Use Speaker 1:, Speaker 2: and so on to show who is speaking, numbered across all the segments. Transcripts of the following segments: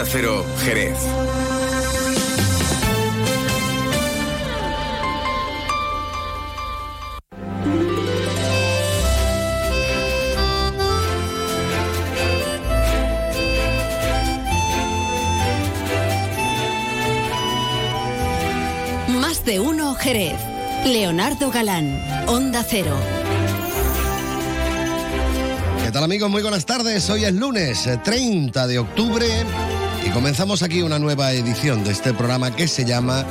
Speaker 1: Onda Cero, Jerez.
Speaker 2: Más de uno Jerez. Leonardo Galán, Onda Cero.
Speaker 3: ¿Qué tal amigos? Muy buenas tardes. Hoy es lunes eh, 30 de octubre y comenzamos aquí una nueva edición de este programa que se llama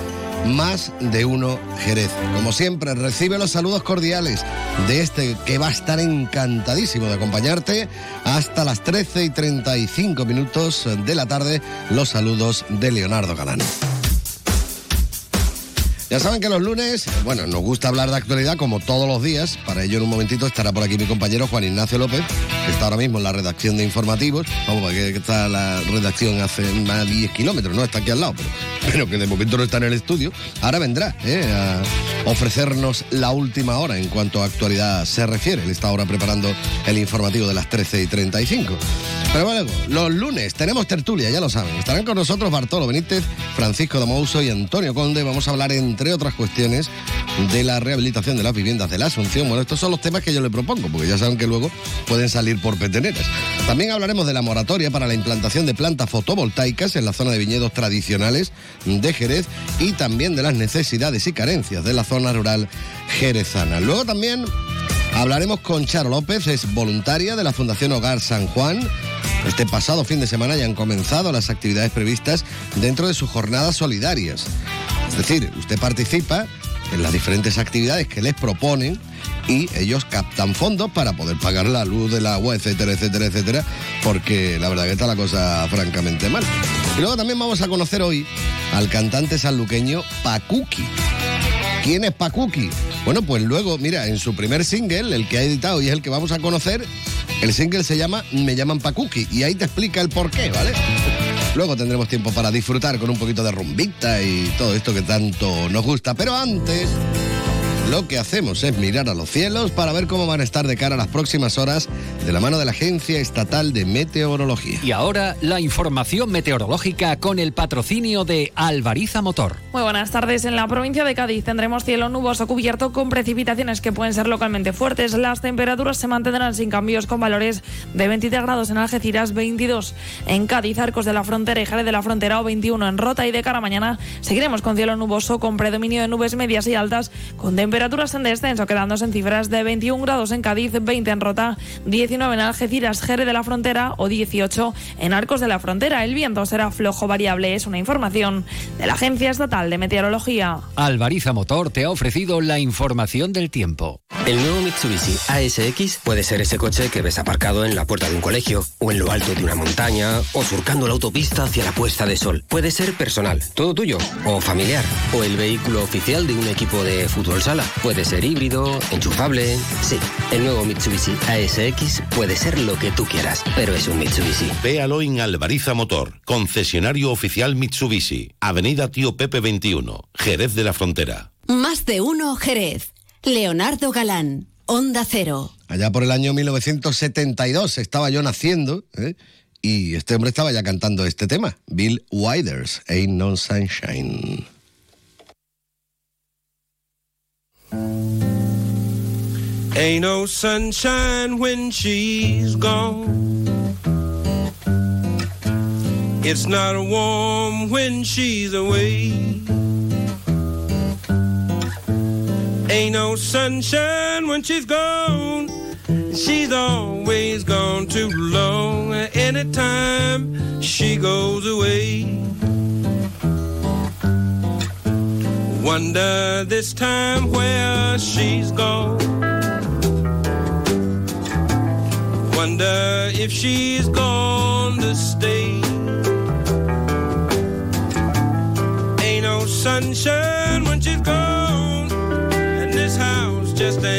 Speaker 3: Más de uno Jerez. Como siempre, recibe los saludos cordiales de este que va a estar encantadísimo de acompañarte hasta las 13 y 35 minutos de la tarde. Los saludos de Leonardo Galán. Ya saben que los lunes, bueno, nos gusta hablar de actualidad como todos los días. Para ello, en un momentito estará por aquí mi compañero Juan Ignacio López, que está ahora mismo en la redacción de informativos. Vamos, que está la redacción hace más de 10 kilómetros, no está aquí al lado, pero, pero que de momento no está en el estudio. Ahora vendrá ¿eh? a ofrecernos la última hora en cuanto a actualidad se refiere. Él está ahora preparando el informativo de las 13 y 35. Pero bueno, los lunes tenemos tertulia, ya lo saben. Estarán con nosotros Bartolo Benítez, Francisco Damouso y Antonio Conde. Vamos a hablar, entre otras cuestiones, de la rehabilitación de las viviendas de la Asunción. Bueno, estos son los temas que yo le propongo, porque ya saben que luego pueden salir por peteneras. También hablaremos de la moratoria para la implantación de plantas fotovoltaicas en la zona de viñedos tradicionales de Jerez y también de las necesidades y carencias de la zona rural jerezana. Luego también Hablaremos con Charo López, es voluntaria de la Fundación Hogar San Juan. Este pasado fin de semana ya han comenzado las actividades previstas dentro de sus jornadas solidarias. Es decir, usted participa en las diferentes actividades que les proponen y ellos captan fondos para poder pagar la luz, el agua, etcétera, etcétera, etcétera, porque la verdad que está la cosa francamente mal. Y luego también vamos a conocer hoy al cantante sanluqueño Pacuki. ¿Quién es Pacuki? Bueno, pues luego, mira, en su primer single, el que ha editado y es el que vamos a conocer, el single se llama Me llaman Pacuki y ahí te explica el porqué, ¿vale? Luego tendremos tiempo para disfrutar con un poquito de rumbita y todo esto que tanto nos gusta. Pero antes, lo que hacemos es mirar a los cielos para ver cómo van a estar de cara a las próximas horas de la mano de la Agencia Estatal de Meteorología.
Speaker 4: Y ahora la información meteorológica con el patrocinio de Alvariza Motor.
Speaker 5: Muy buenas tardes. En la provincia de Cádiz tendremos cielo nuboso cubierto con precipitaciones que pueden ser localmente fuertes. Las temperaturas se mantendrán sin cambios con valores de 23 grados en Algeciras, 22 en Cádiz, Arcos de la Frontera y Jerez de la Frontera o 21 en Rota y de cara a mañana seguiremos con cielo nuboso con predominio de nubes medias y altas con temperaturas en descenso quedándose en cifras de 21 grados en Cádiz, 20 en Rota, 19 en Algeciras, Jerez de la Frontera o 18 en Arcos de la Frontera. El viento será flojo variable. Es una información de la Agencia Estatal de Meteorología.
Speaker 4: Alvariza Motor te ha ofrecido la información del tiempo.
Speaker 6: El nuevo Mitsubishi ASX puede ser ese coche que ves aparcado en la puerta de un colegio, o en lo alto de una montaña, o surcando la autopista hacia la puesta de sol. Puede ser personal, todo tuyo, o familiar, o el vehículo oficial de un equipo de fútbol sala. Puede ser híbrido, enchufable. Sí, el nuevo Mitsubishi ASX puede ser lo que tú quieras, pero es un Mitsubishi.
Speaker 7: Véalo en Alvariza Motor, concesionario oficial Mitsubishi, Avenida Tío Pepe 21, Jerez de la Frontera.
Speaker 2: Más de uno Jerez. Leonardo Galán, Onda Cero.
Speaker 3: Allá por el año 1972 estaba yo naciendo ¿eh? y este hombre estaba ya cantando este tema, Bill Withers, Ain't No Sunshine.
Speaker 8: Ain't no sunshine when she's gone. It's not warm when she's away. Ain't no sunshine when she's gone. She's always gone too long. Anytime she goes away. Wonder this time where she's gone. Wonder if she's gone to stay. Ain't no sunshine when she's gone, and this house just ain't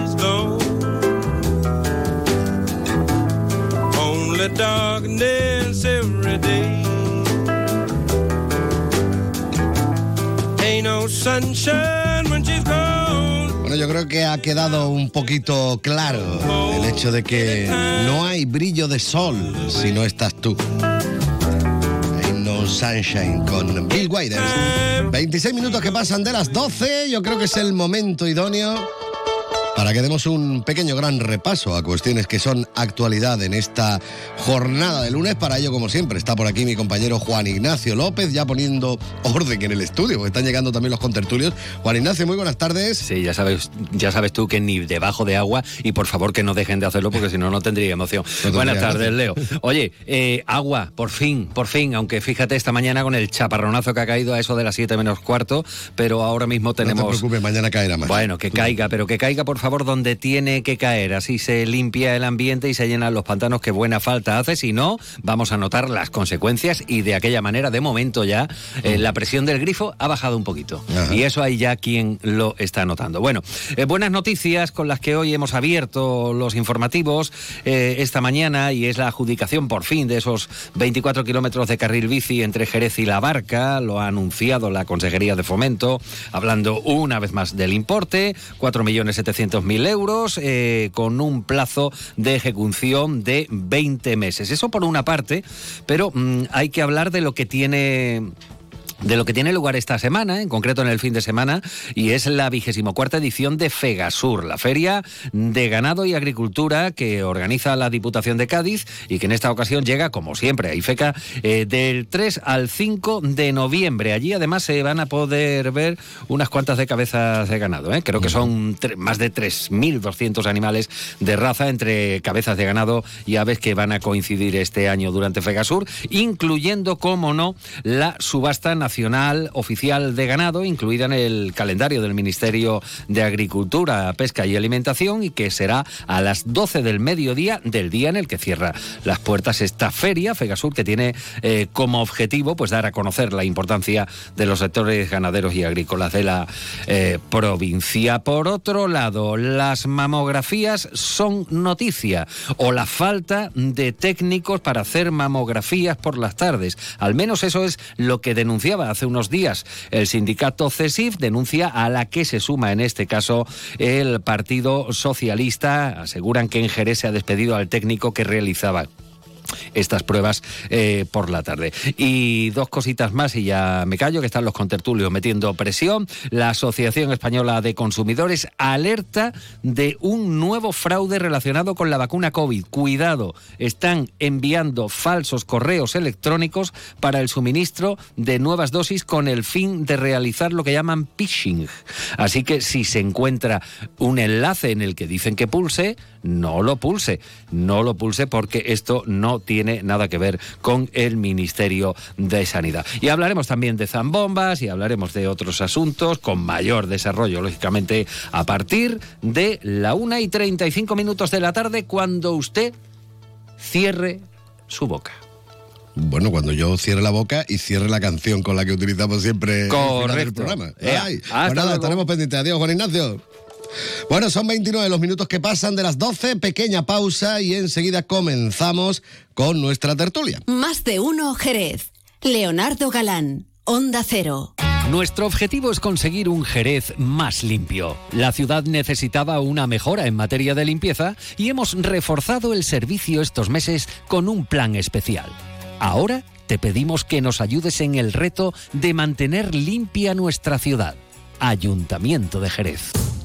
Speaker 8: Only darkness every day. Ain't no sunshine when she's gone.
Speaker 3: Bueno, yo creo que ha quedado un poquito claro el hecho de que no hay brillo de sol si no estás tú. No sunshine con Bill Withers. 26 minutos que pasan de las 12, yo creo que es el momento idóneo para que demos un pequeño gran repaso a cuestiones que son actualidad en esta jornada de lunes. Para ello, como siempre, está por aquí mi compañero Juan Ignacio López, ya poniendo orden en el estudio, porque están llegando también los contertulios. Juan Ignacio, muy buenas tardes.
Speaker 4: Sí, ya sabes, ya sabes tú que ni debajo de agua y por favor que no dejen de hacerlo porque si no, no tendría emoción. Buenas tardes, Leo. Oye, eh, agua, por fin, por fin, aunque fíjate esta mañana con el chaparronazo que ha caído a eso de las 7 menos cuarto, pero ahora mismo
Speaker 3: No te
Speaker 4: tenemos...
Speaker 3: preocupes, mañana caerá más.
Speaker 4: Bueno, que caiga, pero que caiga por favor donde tiene que caer. Así se limpia el ambiente y se llenan los pantanos que buena falta hace. Si no, vamos a notar las consecuencias y de aquella manera, de momento ya, eh, la presión del grifo ha bajado un poquito.
Speaker 3: Ajá.
Speaker 4: Y eso hay ya quien lo está notando. Bueno, eh, buenas noticias con las que hoy hemos abierto los informativos eh, esta mañana y es la adjudicación por fin de esos 24 kilómetros de carril bici entre Jerez y La Barca. Lo ha anunciado la Consejería de Fomento, hablando una vez más del importe, 4.700.000 euros, eh, con un plazo de ejecución de 20 meses. Eso por una parte, pero mm, hay que hablar de lo que tiene de lo que tiene lugar esta semana, en concreto en el fin de semana, y es la vigésimo cuarta edición de Fegasur, la feria de ganado y agricultura que organiza la Diputación de Cádiz y que en esta ocasión llega, como siempre, a IFECA, eh, del 3 al 5 de noviembre. Allí además se van a poder ver unas cuantas de cabezas de ganado, ¿eh? creo que son más de 3.200 animales de raza entre cabezas de ganado y aves que van a coincidir este año durante Fegasur, incluyendo, como no, la subasta nacional oficial de ganado, incluida en el calendario del Ministerio de Agricultura, Pesca y Alimentación, y que será a las 12 del mediodía del día en el que cierra las puertas esta feria, Fegasur, que tiene eh, como objetivo pues dar a conocer la importancia de los sectores ganaderos y agrícolas de la eh, provincia. Por otro lado, las mamografías son noticia o la falta de técnicos para hacer mamografías por las tardes. Al menos eso es lo que denunciaba hace unos días el sindicato CESIF, denuncia a la que se suma en este caso el Partido Socialista. Aseguran que en Jerez se ha despedido al técnico que realizaba estas pruebas eh, por la tarde. Y dos cositas más y ya me callo, que están los contertulios metiendo presión. La Asociación Española de Consumidores alerta de un nuevo fraude relacionado con la vacuna COVID. Cuidado, están enviando falsos correos electrónicos para el suministro de nuevas dosis con el fin de realizar lo que llaman phishing. Así que si se encuentra un enlace en el que dicen que pulse, no lo pulse, no lo pulse porque esto no tiene nada que ver con el Ministerio de Sanidad. Y hablaremos también de zambombas y hablaremos de otros asuntos con mayor desarrollo, lógicamente, a partir de la 1 y 35 minutos de la tarde cuando usted cierre su boca.
Speaker 3: Bueno, cuando yo cierre la boca y cierre la canción con la que utilizamos siempre
Speaker 4: Correcto.
Speaker 3: programa.
Speaker 4: Ea,
Speaker 3: Ay,
Speaker 4: hasta
Speaker 3: pues nada, estaremos pendientes. Adiós, Juan Ignacio. Bueno, son 29 los minutos que pasan de las 12, pequeña pausa y enseguida comenzamos con nuestra tertulia.
Speaker 2: Más de uno Jerez. Leonardo Galán, Onda Cero.
Speaker 4: Nuestro objetivo es conseguir un Jerez más limpio. La ciudad necesitaba una mejora en materia de limpieza y hemos reforzado el servicio estos meses con un plan especial. Ahora te pedimos que nos ayudes en el reto de mantener limpia nuestra ciudad. Ayuntamiento de Jerez.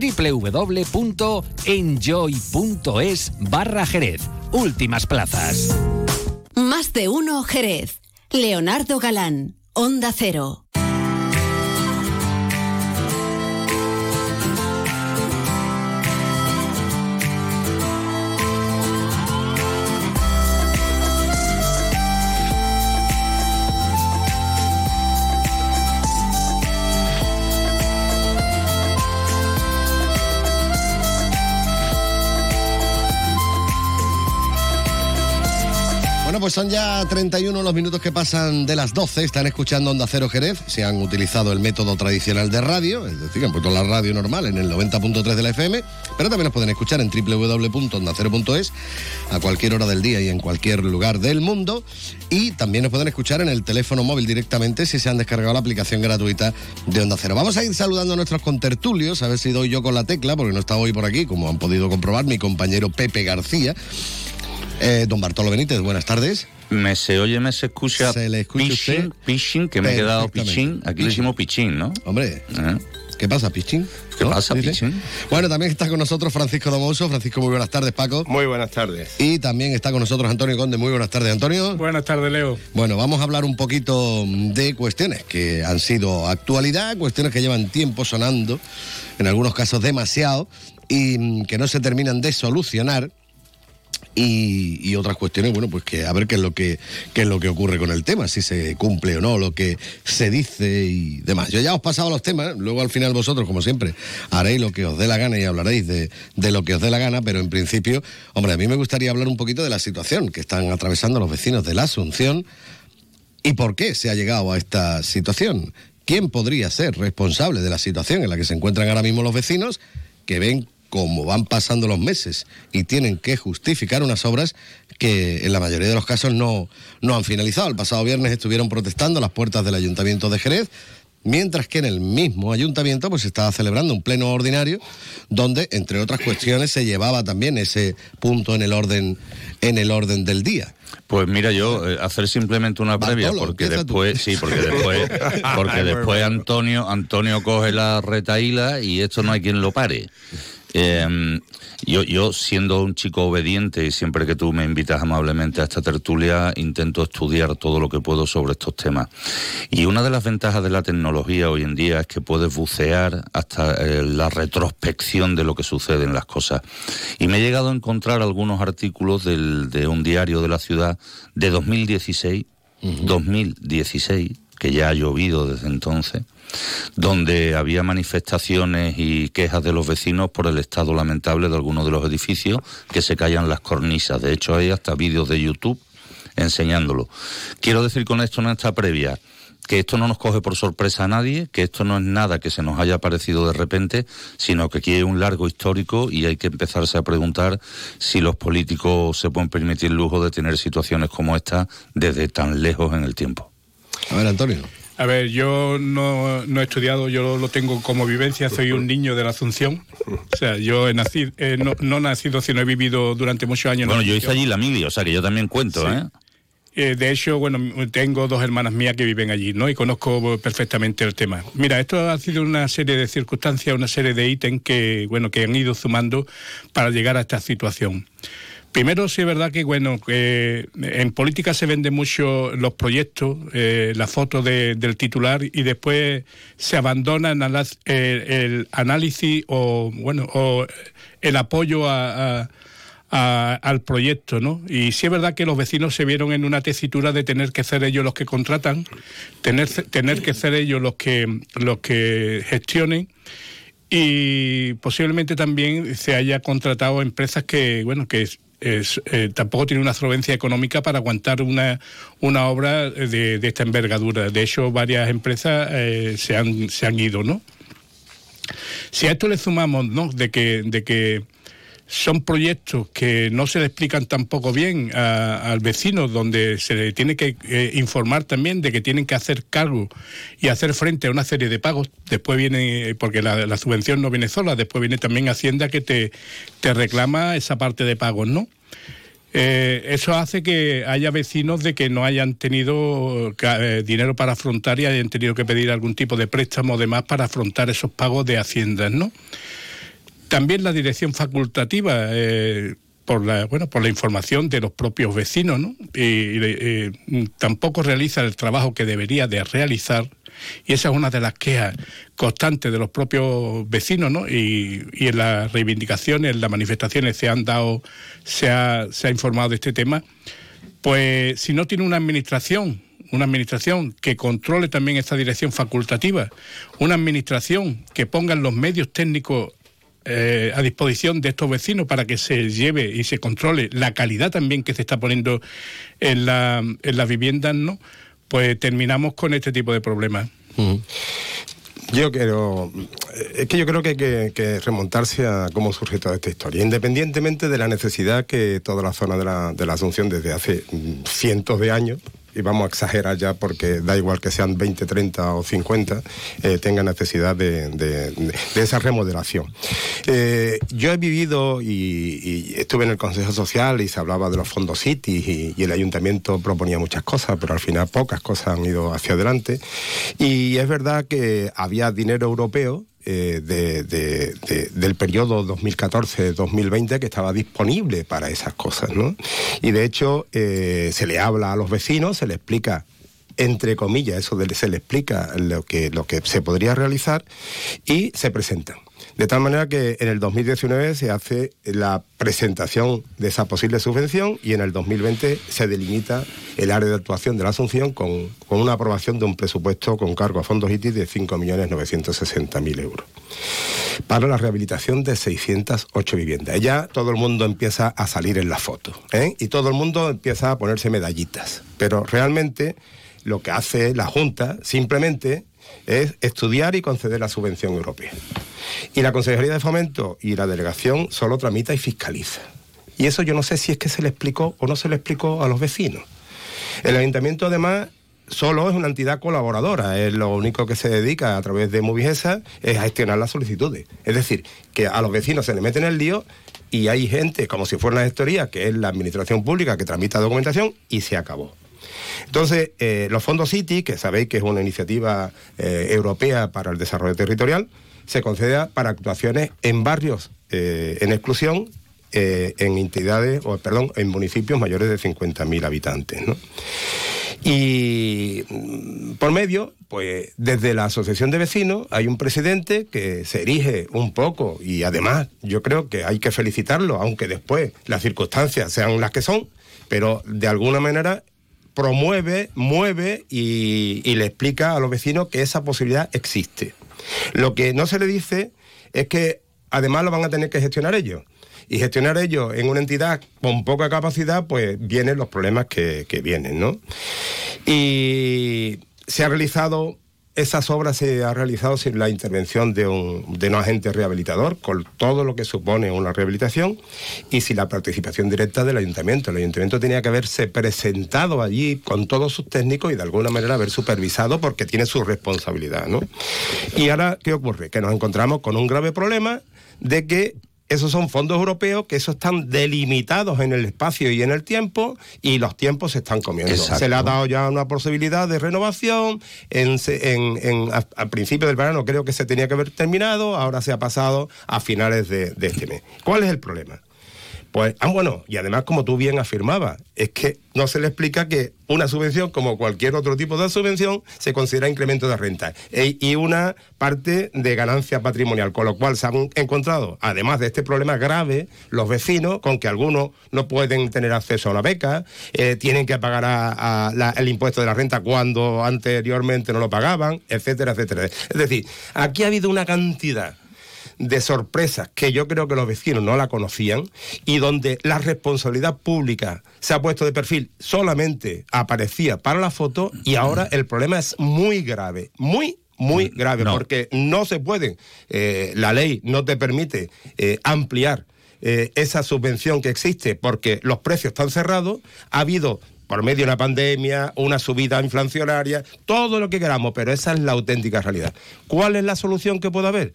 Speaker 4: www.enjoy.es barra Jerez. Últimas plazas.
Speaker 2: Más de uno Jerez. Leonardo Galán, Onda Cero.
Speaker 3: Bueno, pues son ya 31 los minutos que pasan de las 12. Están escuchando Onda Cero Jerez. Se han utilizado el método tradicional de radio, es decir, han puesto la radio normal en el 90.3 de la FM, pero también nos pueden escuchar en www.ondacero.es a cualquier hora del día y en cualquier lugar del mundo. Y también nos pueden escuchar en el teléfono móvil directamente si se han descargado la aplicación gratuita de Onda Cero. Vamos a ir saludando a nuestros contertulios, a ver si doy yo con la tecla, porque no está hoy por aquí, como han podido comprobar mi compañero Pepe García. Eh, don Bartolo Benítez, buenas tardes.
Speaker 1: Me se oye, me se escucha.
Speaker 3: Se le escucha
Speaker 1: pichín,
Speaker 3: usted
Speaker 1: pichín, que me he quedado pichín. Aquí le decimos pichín, ¿no?
Speaker 3: Hombre,
Speaker 1: ¿Eh?
Speaker 3: ¿qué pasa, Pichín?
Speaker 1: ¿Qué
Speaker 3: ¿No?
Speaker 1: pasa,
Speaker 3: Dice.
Speaker 1: Pichín?
Speaker 3: Bueno, también está con nosotros Francisco Domoso. Francisco, muy buenas tardes, Paco.
Speaker 9: Muy buenas tardes.
Speaker 3: Y también está con nosotros Antonio Conde. Muy buenas tardes, Antonio.
Speaker 9: Buenas tardes, Leo.
Speaker 3: Bueno, vamos a hablar un poquito de cuestiones que han sido actualidad, cuestiones que llevan tiempo sonando, en algunos casos demasiado, y mm, que no se terminan de solucionar. Y, y otras cuestiones, bueno, pues que a ver qué es lo que qué es lo que ocurre con el tema, si se cumple o no lo que se dice y demás. Yo ya os he pasado los temas, luego al final vosotros, como siempre, haréis lo que os dé la gana y hablaréis de, de lo que os dé la gana, pero en principio, hombre, a mí me gustaría hablar un poquito de la situación que están atravesando los vecinos de la Asunción ¿Y por qué se ha llegado a esta situación? ¿Quién podría ser responsable de la situación en la que se encuentran ahora mismo los vecinos que ven cómo van pasando los meses y tienen que justificar unas obras que en la mayoría de los casos no, no han finalizado? El pasado viernes estuvieron protestando a las puertas del Ayuntamiento de Jerez. Mientras que en el mismo ayuntamiento pues se estaba celebrando un pleno ordinario donde entre otras cuestiones se llevaba también ese punto en el orden en el orden del día.
Speaker 1: Pues mira, yo eh, hacer simplemente una previa,
Speaker 3: Bartolo,
Speaker 1: porque
Speaker 3: tú.
Speaker 1: después, sí, porque después, porque después Antonio, Antonio coge la retaíla y esto no hay quien lo pare. Eh, yo, yo, siendo un chico obediente y siempre que tú me invitas amablemente a esta tertulia, intento estudiar todo lo que puedo sobre estos temas. Y una de las ventajas de la tecnología hoy en día es que puedes bucear hasta eh, la retrospección de lo que sucede en las cosas. Y me he llegado a encontrar algunos artículos del, de un diario de la ciudad de 2016, 2016, que ya ha llovido desde entonces donde había manifestaciones y quejas de los vecinos por el estado lamentable de algunos de los edificios que se callan las cornisas. De hecho, hay hasta vídeos de YouTube enseñándolo. Quiero decir con esto en esta previa que esto no nos coge por sorpresa a nadie, que esto no es nada que se nos haya aparecido de repente, sino que aquí hay un largo histórico y hay que empezarse a preguntar si los políticos se pueden permitir el lujo de tener situaciones como esta desde tan lejos en el tiempo.
Speaker 3: A ver, Antonio.
Speaker 9: A ver, yo no, no he estudiado, yo lo tengo como vivencia, soy un niño de la Asunción. O sea, yo he nacido, eh, no, no he nacido, sino he vivido durante muchos años. en la
Speaker 1: Bueno, yo hice allí la mili, o sea que yo también cuento,
Speaker 9: Sí.
Speaker 1: ¿eh?
Speaker 9: Eh, de hecho, bueno, tengo dos hermanas mías que viven allí, ¿no? Y conozco perfectamente el tema. Mira, esto ha sido una serie de circunstancias, una serie de ítems que, bueno, que han ido sumando para llegar a esta situación. Primero, sí es verdad que, bueno, que en política se venden mucho los proyectos, eh, la foto de- del titular y después se abandona el, eh, análisis o, bueno, o el apoyo a- a- a- al proyecto, ¿no? Y sí es verdad que los vecinos se vieron en una tesitura de tener que ser ellos los que contratan, tener, tener que ser ellos los que, los que gestionen y posiblemente también se haya contratado empresas que, bueno, que eh, tampoco tienen una solvencia económica para aguantar una, una obra de, de esta envergadura. De hecho, varias empresas eh, se, han, se han ido, ¿no? Si a esto le sumamos, ¿no? De que, de que son proyectos que no se le explican tampoco bien a- al vecino, donde se le tiene que eh, informar también de que tienen que hacer cargo y hacer frente a una serie de pagos. Después viene, porque la, subvención no viene sola, después viene también Hacienda que te, te reclama esa parte de pagos, ¿no? Eh, eso hace que haya vecinos de que no hayan tenido eh, dinero para afrontar y hayan tenido que pedir algún tipo de préstamo o demás para afrontar esos pagos de haciendas, ¿no? También la dirección facultativa, eh, por la bueno por la información de los propios vecinos, ¿no? Eh, tampoco realiza el trabajo que debería de realizar. Y esa es una de las quejas constantes de los propios vecinos, ¿no? Y, y en las reivindicaciones, en las manifestaciones se han dado, se ha, se ha informado de este tema. Pues si no tiene una administración una administración que controle también esta dirección facultativa, una administración que ponga los medios técnicos eh, a disposición de estos vecinos para que se lleve y se controle la calidad también que se está poniendo en, la, en las viviendas, ¿no? Pues terminamos con este tipo de problemas.
Speaker 10: Yo quiero. Es que yo creo que hay que, que, remontarse a cómo surge toda esta historia, independientemente de la necesidad que toda la zona de la, de la Asunción desde hace mm, cientos de años y vamos a exagerar ya porque da igual que sean 20, 30 o 50, eh, tenga necesidad de, de, esa remodelación. Eh, yo he vivido y, estuve en el Consejo Social y se hablaba de los fondos City y, el ayuntamiento proponía muchas cosas, pero al final pocas cosas han ido hacia adelante. Y es verdad que había dinero europeo eh, de, de, de, del periodo 2014-2020 que estaba disponible para esas cosas, ¿no? Y de hecho eh, se le habla a los vecinos, se le explica entre comillas, eso se le explica lo que, lo que se podría realizar y se presentan. De tal manera que en el 2019 se hace la presentación de esa posible subvención y en el 2020 se delimita el área de actuación de la Asunción con, con una aprobación de un presupuesto con cargo a fondos ITI de 5.960.000 euros para la rehabilitación de 608 viviendas. Ya todo el mundo empieza a salir en la foto ¿eh? y todo el mundo empieza a ponerse medallitas, pero realmente lo que hace la Junta simplemente es estudiar y conceder la subvención europea. Y la Consejería de Fomento y la delegación solo tramita y fiscaliza. Y eso yo no sé si es que se le explicó o no se le explicó a los vecinos. El ayuntamiento además solo es una entidad colaboradora, es lo único que se dedica a través de Movigesa es a gestionar las solicitudes. Es decir, que a los vecinos se le meten el lío y hay gente, como si fuera una gestoría, que es la administración pública que tramita documentación y se acabó. Entonces, eh, los fondos City, que sabéis que es una iniciativa eh, europea para el desarrollo territorial, se concede para actuaciones en barrios eh, en exclusión, en entidades, o perdón, en municipios mayores de 50.000 habitantes. Y mm, por medio, pues desde la Asociación de Vecinos hay un presidente que se erige un poco y además yo creo que hay que felicitarlo, aunque después las circunstancias sean las que son, pero de alguna manera promueve, mueve y, le explica a los vecinos que esa posibilidad existe. Lo que no se le dice es que además lo van a tener que gestionar ellos. Y gestionar ellos en una entidad con poca capacidad, pues vienen los problemas que, que vienen, ¿no? Y se ha realizado esas obras se ha realizado sin la intervención de un, de un, agente rehabilitador, con todo lo que supone una rehabilitación, y sin la participación directa del ayuntamiento. El ayuntamiento tenía que haberse presentado allí con todos sus técnicos y de alguna manera haber supervisado porque tiene su responsabilidad. ¿no? Y ahora, ¿qué ocurre? Que nos encontramos con un grave problema de que esos son fondos europeos que esos están delimitados en el espacio y en el tiempo y los tiempos se están comiendo. Exacto. Se le ha dado ya una posibilidad de renovación. En, en, en a, al principio del verano creo que se tenía que haber terminado, ahora se ha pasado a finales de, de este mes. ¿Cuál es el problema? Pues, ah, bueno, y además, como tú bien afirmabas, es que no se le explica que una subvención, como cualquier otro tipo de subvención, se considera incremento de renta e, y una parte de ganancia patrimonial, con lo cual se han encontrado, además de este problema grave, los vecinos con que algunos no pueden tener acceso a una beca, eh, tienen que pagar el impuesto de la renta cuando anteriormente no lo pagaban, etcétera, etcétera. Es decir, aquí ha habido una cantidad de sorpresas que yo creo que los vecinos no la conocían y donde la responsabilidad pública se ha puesto de perfil solamente aparecía para la foto y ahora el problema es muy grave, muy muy grave, no. porque no se puede, eh, la ley no te permite eh, ampliar eh, esa subvención que existe porque los precios están cerrados, ha habido por medio de una pandemia, una subida inflacionaria, todo lo que queramos, pero esa es la auténtica realidad. ¿Cuál es la solución que puede haber?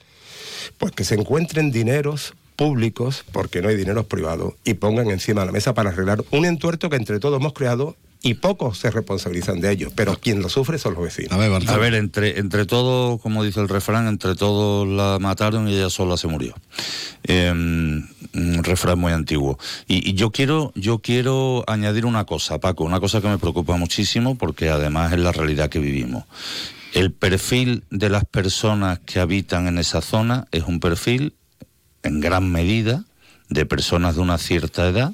Speaker 10: Pues que se encuentren dineros públicos, porque no hay dineros privados, y pongan encima de la mesa para arreglar un entuerto que entre todos hemos creado y pocos se responsabilizan de ello, pero quien lo sufre son los vecinos.
Speaker 3: A ver.
Speaker 1: A ver, entre, entre todos, como dice el refrán, entre todos la mataron y ella sola se murió. Eh, un refrán muy antiguo. Y, y yo quiero, yo quiero añadir una cosa, Paco, una cosa que me preocupa muchísimo porque además es la realidad que vivimos. El perfil de las personas que habitan en esa zona es un perfil, en gran medida, de personas de una cierta edad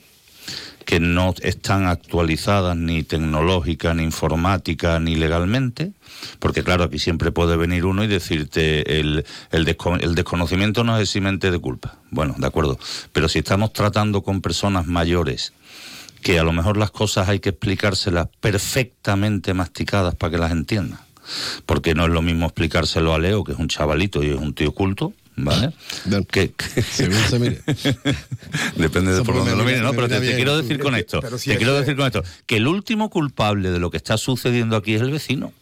Speaker 1: que no están actualizadas ni tecnológica, ni informática, ni legalmente, porque claro, aquí siempre puede venir uno y decirte el, el, el desconocimiento no es eximente de culpa. Bueno, de acuerdo, pero si estamos tratando con personas mayores, que a lo mejor las cosas hay que explicárselas perfectamente masticadas para que las entiendan. Porque no es lo mismo explicárselo a Leo, que es un chavalito y es un tío culto, ¿vale? Que, que-
Speaker 3: Según se mire.
Speaker 1: Depende de por dónde lo mire, ¿no? Pero te, quiero decir con esto,
Speaker 10: si
Speaker 1: te quiero
Speaker 10: que-
Speaker 1: decir con esto, que el último culpable de lo que está sucediendo aquí es el vecino.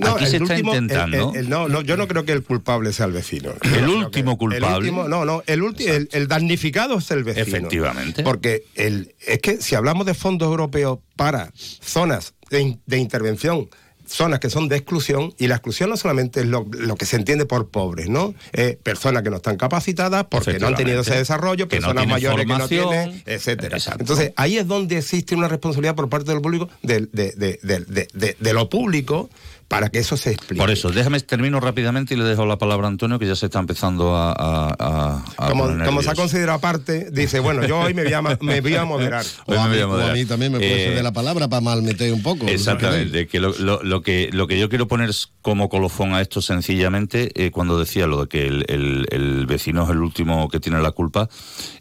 Speaker 10: No,
Speaker 1: aquí se está
Speaker 10: último-
Speaker 1: intentando.
Speaker 10: el- el- no, no, yo no creo que el culpable sea el vecino.
Speaker 1: El último
Speaker 10: que-
Speaker 1: culpable.
Speaker 10: El último, no, no, el, ulti- el, el damnificado es el vecino.
Speaker 1: Efectivamente.
Speaker 10: Porque el, es que si hablamos de fondos europeos para zonas de intervención, zonas que son de exclusión, y la exclusión no solamente es lo, lo que se entiende por pobres, ¿no? Eh, personas que no están capacitadas porque no han tenido ese desarrollo,
Speaker 1: no
Speaker 10: personas mayores que no tienen, etcétera.
Speaker 1: Exacto.
Speaker 10: Entonces, ahí es donde existe una responsabilidad por parte del público, de, de- de- de- de- de- de lo público, para que eso se explique.
Speaker 1: Por eso, déjame, termino rápidamente y le dejo la palabra a Antonio, que ya se está empezando a... a- a-
Speaker 10: como, se ha considerado aparte, dice, bueno, yo hoy me voy a, ma- me voy a moderar.
Speaker 1: Hoy
Speaker 3: O a,
Speaker 1: me voy a
Speaker 3: o a
Speaker 1: moderar.
Speaker 3: mí también me puede
Speaker 1: Eh,
Speaker 3: ceder la palabra para mal meter un poco.
Speaker 1: Exactamente, que lo, lo- lo que lo que yo quiero poner como colofón a esto sencillamente, eh, cuando decía lo de que el, el- el vecino es el último que tiene la culpa,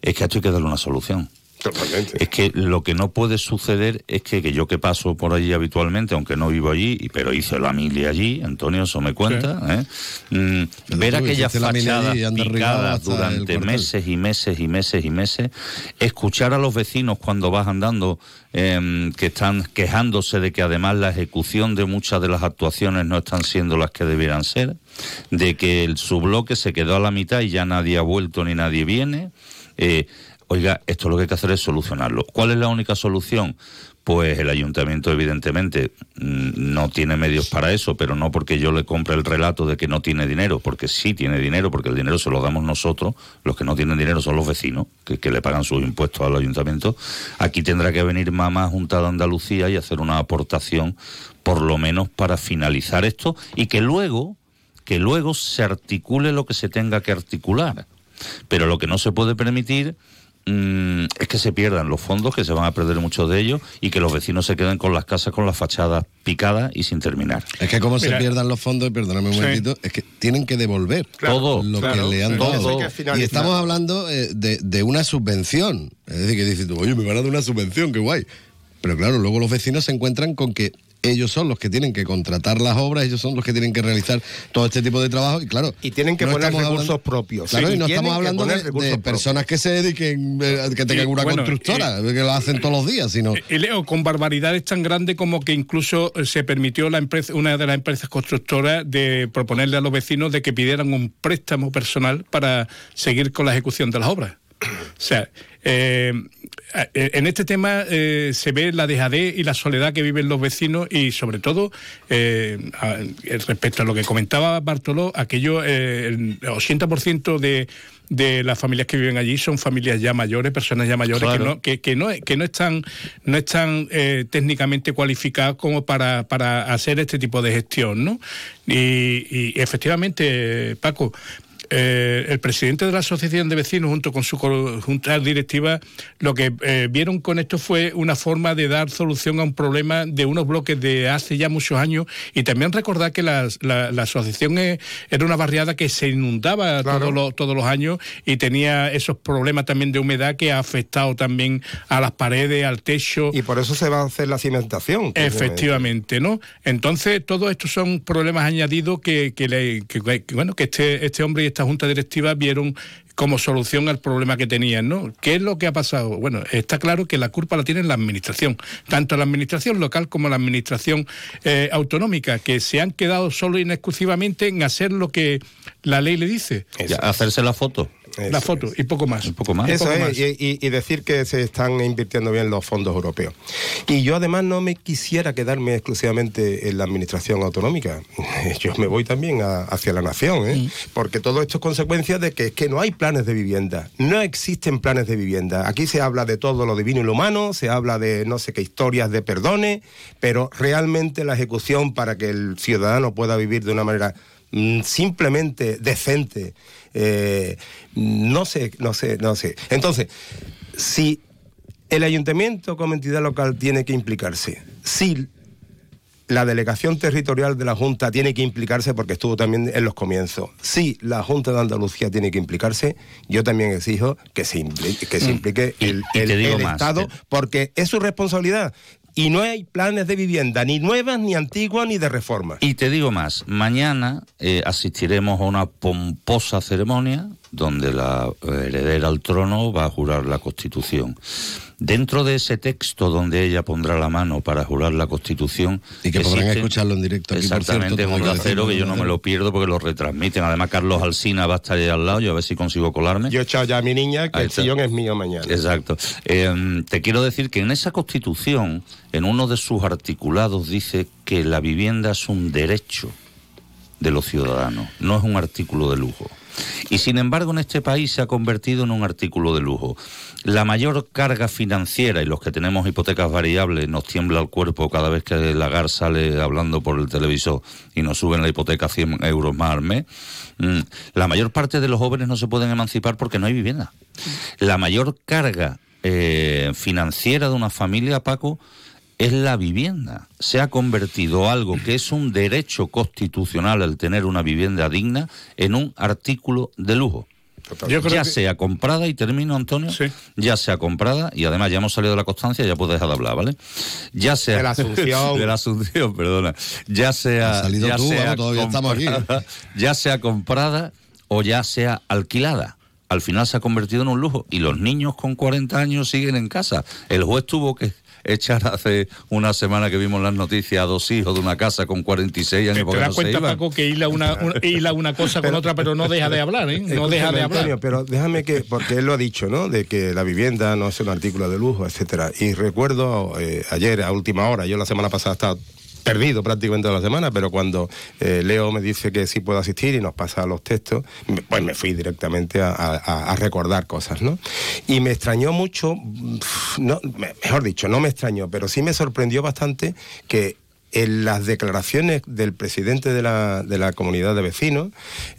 Speaker 1: es que a esto hay que darle una solución.
Speaker 10: Totalmente.
Speaker 1: Es que lo que no puede suceder es que, que yo que paso por allí habitualmente, aunque no vivo allí, y- pero hice la mili allí, Antonio, eso me cuenta, ¿eh? Mm, ver aquellas fachadas picadas durante meses y meses y meses y meses, escuchar a los vecinos cuando vas andando em, que están quejándose de que además la ejecución de muchas de las actuaciones no están siendo las que debieran ser, de que el subbloque se quedó a la mitad y ya nadie ha vuelto ni nadie viene. Eh, oiga, esto lo que hay que hacer es solucionarlo. ¿Cuál es la única solución? Pues el ayuntamiento, evidentemente, mm, no tiene medios para eso, pero no porque yo le compre el relato de que no tiene dinero, porque sí tiene dinero, porque el dinero se lo damos nosotros, los que no tienen dinero son los vecinos, que, le pagan sus impuestos al ayuntamiento. Aquí tendrá que venir Mamá Junta de Andalucía y hacer una aportación, por lo menos para finalizar esto, y que luego, que luego se articule lo que se tenga que articular. Pero lo que no se puede permitir mm, es que se pierdan los fondos, que se van a perder muchos de ellos, y que los vecinos se queden con las casas con las fachadas picadas y sin terminar.
Speaker 3: Es que como se pierdan los fondos, y perdóname un
Speaker 9: Sí.
Speaker 3: momentito, es que tienen que devolver
Speaker 1: Todo,
Speaker 3: lo
Speaker 10: claro,
Speaker 3: que le han dado. Y estamos hablando eh, de, de una subvención. Es decir, que dices tú, oye, me van a dar una subvención, qué guay. Pero claro, luego los vecinos se encuentran con que ellos son los que tienen que contratar las obras, ellos son los que tienen que realizar todo este tipo de trabajo y claro...
Speaker 10: Y tienen que
Speaker 3: no
Speaker 10: poner recursos
Speaker 3: hablando-
Speaker 10: propios.
Speaker 3: Claro,
Speaker 10: Sí,
Speaker 3: y no estamos hablando de, personas que se dediquen, eh, que tengan
Speaker 9: Y,
Speaker 3: una
Speaker 9: bueno,
Speaker 3: constructora, que lo hacen todos los días, sino...
Speaker 9: Y Leo, con barbaridades tan grandes como que incluso eh, se permitió la empresa, una de las empresas constructoras de proponerle a los vecinos de que pidieran un préstamo personal para seguir con la ejecución de las obras. O sea, eh, eh, en este tema eh, se ve la dejadez y la soledad que viven los vecinos y sobre todo eh, a- respecto a lo que comentaba Bartoló, aquello, el 80% de de las familias que viven allí son familias ya mayores, personas ya mayores
Speaker 1: Claro.
Speaker 9: que no que, que no que no están no están técnicamente cualificadas como para, para hacer este tipo de gestión, ¿no? Y, y efectivamente, Paco, eh, el presidente de la Asociación de Vecinos, junto con su junta directiva, lo que eh, vieron con esto fue una forma de dar solución a un problema de unos bloques de hace ya muchos años y también recordar que la, la- la asociación eh, era una barriada que se inundaba
Speaker 10: Claro.
Speaker 9: todos, los, todos los años y tenía esos problemas también de humedad que ha afectado también a las paredes, al techo.
Speaker 10: Y por eso se va a hacer la cimentación.
Speaker 9: Efectivamente, ¿no? Entonces, todos estos son problemas añadidos que, que, le- que- que, bueno, que este, este hombre y esta junta directiva vieron como solución al problema que tenían, ¿no? ¿Qué es lo que ha pasado? Bueno, está claro que la culpa la tiene la administración, tanto la administración local como la administración eh, autonómica, que se han quedado solo y exclusivamente en hacer lo que la ley le dice.
Speaker 1: Hacerse la foto.
Speaker 9: La foto y poco más.
Speaker 1: Un poco más.
Speaker 10: Eso
Speaker 9: poco
Speaker 10: es,
Speaker 9: más.
Speaker 10: y, decir que se están invirtiendo bien los fondos europeos. Y yo además no me quisiera quedarme exclusivamente en la administración autonómica. Yo me voy también a- hacia la nación, ¿eh? porque todo esto es consecuencia de que es que no hay planes de vivienda. No existen planes de vivienda. Aquí se habla de todo lo divino y lo humano, se habla de no sé qué historias de perdones, pero realmente la ejecución para que el ciudadano pueda vivir de una manera mm, simplemente decente. Eh, no sé, no sé, no sé. Entonces, si el ayuntamiento como entidad local tiene que implicarse, si la delegación territorial de la Junta tiene que implicarse porque estuvo también en los comienzos. Si la Junta de Andalucía tiene que implicarse, yo también exijo que se implique, que se implique
Speaker 1: Y-
Speaker 10: el, el- Estado, porque es su responsabilidad. Y no hay planes de vivienda, ni nuevas, ni antiguas, ni de reforma.
Speaker 1: Y te digo más, mañana eh, asistiremos a una pomposa ceremonia donde la heredera al trono va a jurar la Constitución. Dentro de ese texto donde ella pondrá la mano para jurar la Constitución...
Speaker 3: Y que podrán
Speaker 1: existe-
Speaker 3: escucharlo en directo aquí, por
Speaker 1: Exactamente,
Speaker 3: cierto,
Speaker 1: en Onda
Speaker 3: que
Speaker 1: Cero, que
Speaker 3: decirlo,
Speaker 1: yo no me lo pierdo porque lo retransmiten. Además, Carlos Alsina va a estar ahí al lado, yo a ver si consigo colarme.
Speaker 10: Yo he echado ya a mi niña que
Speaker 1: Ahí
Speaker 10: el
Speaker 1: está.
Speaker 10: sillón es mío mañana.
Speaker 1: Exacto. Eh, te quiero decir que en esa Constitución, en uno de sus articulados, dice que la vivienda es un derecho de los ciudadanos, no es un artículo de lujo. Y sin embargo, en este país se ha convertido en un artículo de lujo. La mayor carga financiera, y los que tenemos hipotecas variables, nos tiembla el cuerpo cada vez que Lagar sale hablando por el televisor y nos suben la hipoteca 100 euros más al mes. mm, La mayor parte de los jóvenes no se pueden emancipar porque no hay vivienda. La mayor carga eh, financiera de una familia, Paco, es la vivienda. Se ha convertido algo que es un derecho constitucional el tener una vivienda digna en un artículo de lujo.
Speaker 9: Yo creo
Speaker 1: ya
Speaker 9: que-
Speaker 1: sea comprada, y termino, Antonio,
Speaker 9: Sí.
Speaker 1: ya sea comprada, y además ya hemos salido de la constancia, ya puedes dejar de hablar, ¿vale? Ya sea...
Speaker 10: De la Asunción.
Speaker 1: de la Asunción, perdona. Ya sea... Ya
Speaker 3: tú,
Speaker 1: sea
Speaker 3: todavía estamos aquí.
Speaker 1: comprada, Ya sea comprada o ya sea alquilada. Al final se ha convertido en un lujo. Y los niños con 40 años siguen en casa. El juez tuvo que echar hace una semana que vimos las noticias a dos hijos de una casa con 46 años
Speaker 9: Te,
Speaker 1: porque
Speaker 9: das
Speaker 1: no
Speaker 9: cuenta. Paco, que hila una, hila una cosa con otra, pero no deja de hablar, ¿eh? No deja de hablar.
Speaker 10: Antonio, pero déjame que, porque él lo ha dicho, ¿no? De que la vivienda no es un artículo de lujo, etcétera. Y recuerdo eh, ayer, a última hora, yo la semana pasada estaba perdido prácticamente la semana, pero cuando eh, Leo me dice que sí puedo asistir y nos pasa los textos, pues me fui directamente a, recordar cosas, ¿no? Y me extrañó mucho, mejor dicho, no me extrañó, pero sí me sorprendió bastante que en las declaraciones del presidente de la, de la comunidad de vecinos,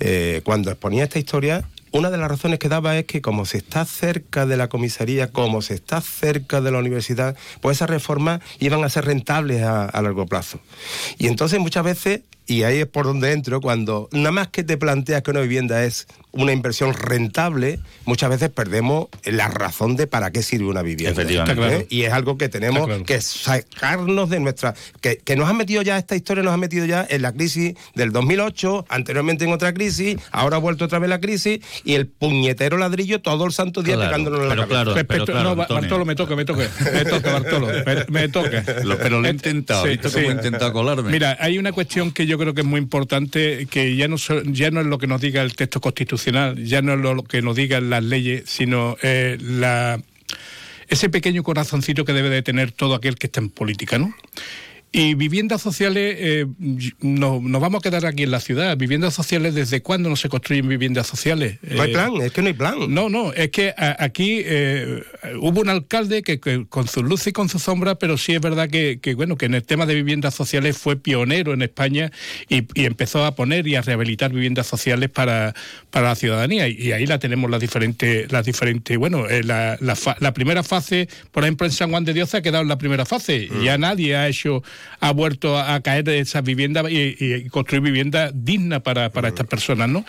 Speaker 10: eh, cuando exponía esta historia, una de las razones que daba es que como se está cerca de la comisaría, como se está cerca de la universidad, pues esas reformas iban a ser rentables a, largo plazo. Y entonces muchas veces, y ahí es por donde entro, cuando nada más que te planteas que una vivienda es una inversión rentable, muchas veces perdemos la razón de para qué sirve una vivienda.
Speaker 1: Efectivamente.
Speaker 9: Claro.
Speaker 10: ¿Eh? Y es algo que tenemos
Speaker 9: claro.
Speaker 10: que sacarnos de nuestra... Que, que nos ha metido ya, esta historia nos ha metido ya en la crisis del 2008, anteriormente en otra crisis, ahora ha vuelto otra vez la crisis, y el puñetero ladrillo todo el santo día
Speaker 1: Claro,
Speaker 10: pegándonos en la cabeza.
Speaker 1: claro, pero claro,
Speaker 9: no. Bartolo, me toca, me toca. Me toca, Bartolo. Me, me toca.
Speaker 1: Lo- pero lo he intentado, ¿visto cómo he intentado colarme?
Speaker 9: Mira, hay una cuestión que yo creo que es muy importante, que ya no, ya no es lo que nos diga el texto constitucional, ya no es lo que nos digan las leyes, sino eh, la, ese pequeño corazoncito que debe de tener todo aquel que está en política, ¿no? Y viviendas sociales, eh, no- nos vamos a quedar aquí en la ciudad. Viviendas sociales, ¿desde cuándo no se construyen viviendas sociales?
Speaker 10: No hay
Speaker 9: Eh,
Speaker 10: plan, es que no hay plan.
Speaker 9: no, no, es que a- aquí eh, hubo un alcalde que, que con sus luces y con sus sombras, pero sí es verdad que, que, bueno que en el tema de viviendas sociales fue pionero en España y, y empezó a poner y a rehabilitar viviendas sociales para, para la ciudadanía y, y ahí la tenemos las diferentes las diferentes bueno eh, la, la fa- la primera fase por ejemplo en San Juan de Dios se ha quedado en la primera fase y ya nadie ha hecho ha vuelto a, caer de esas viviendas y, y construir viviendas dignas para, para estas personas, ¿no?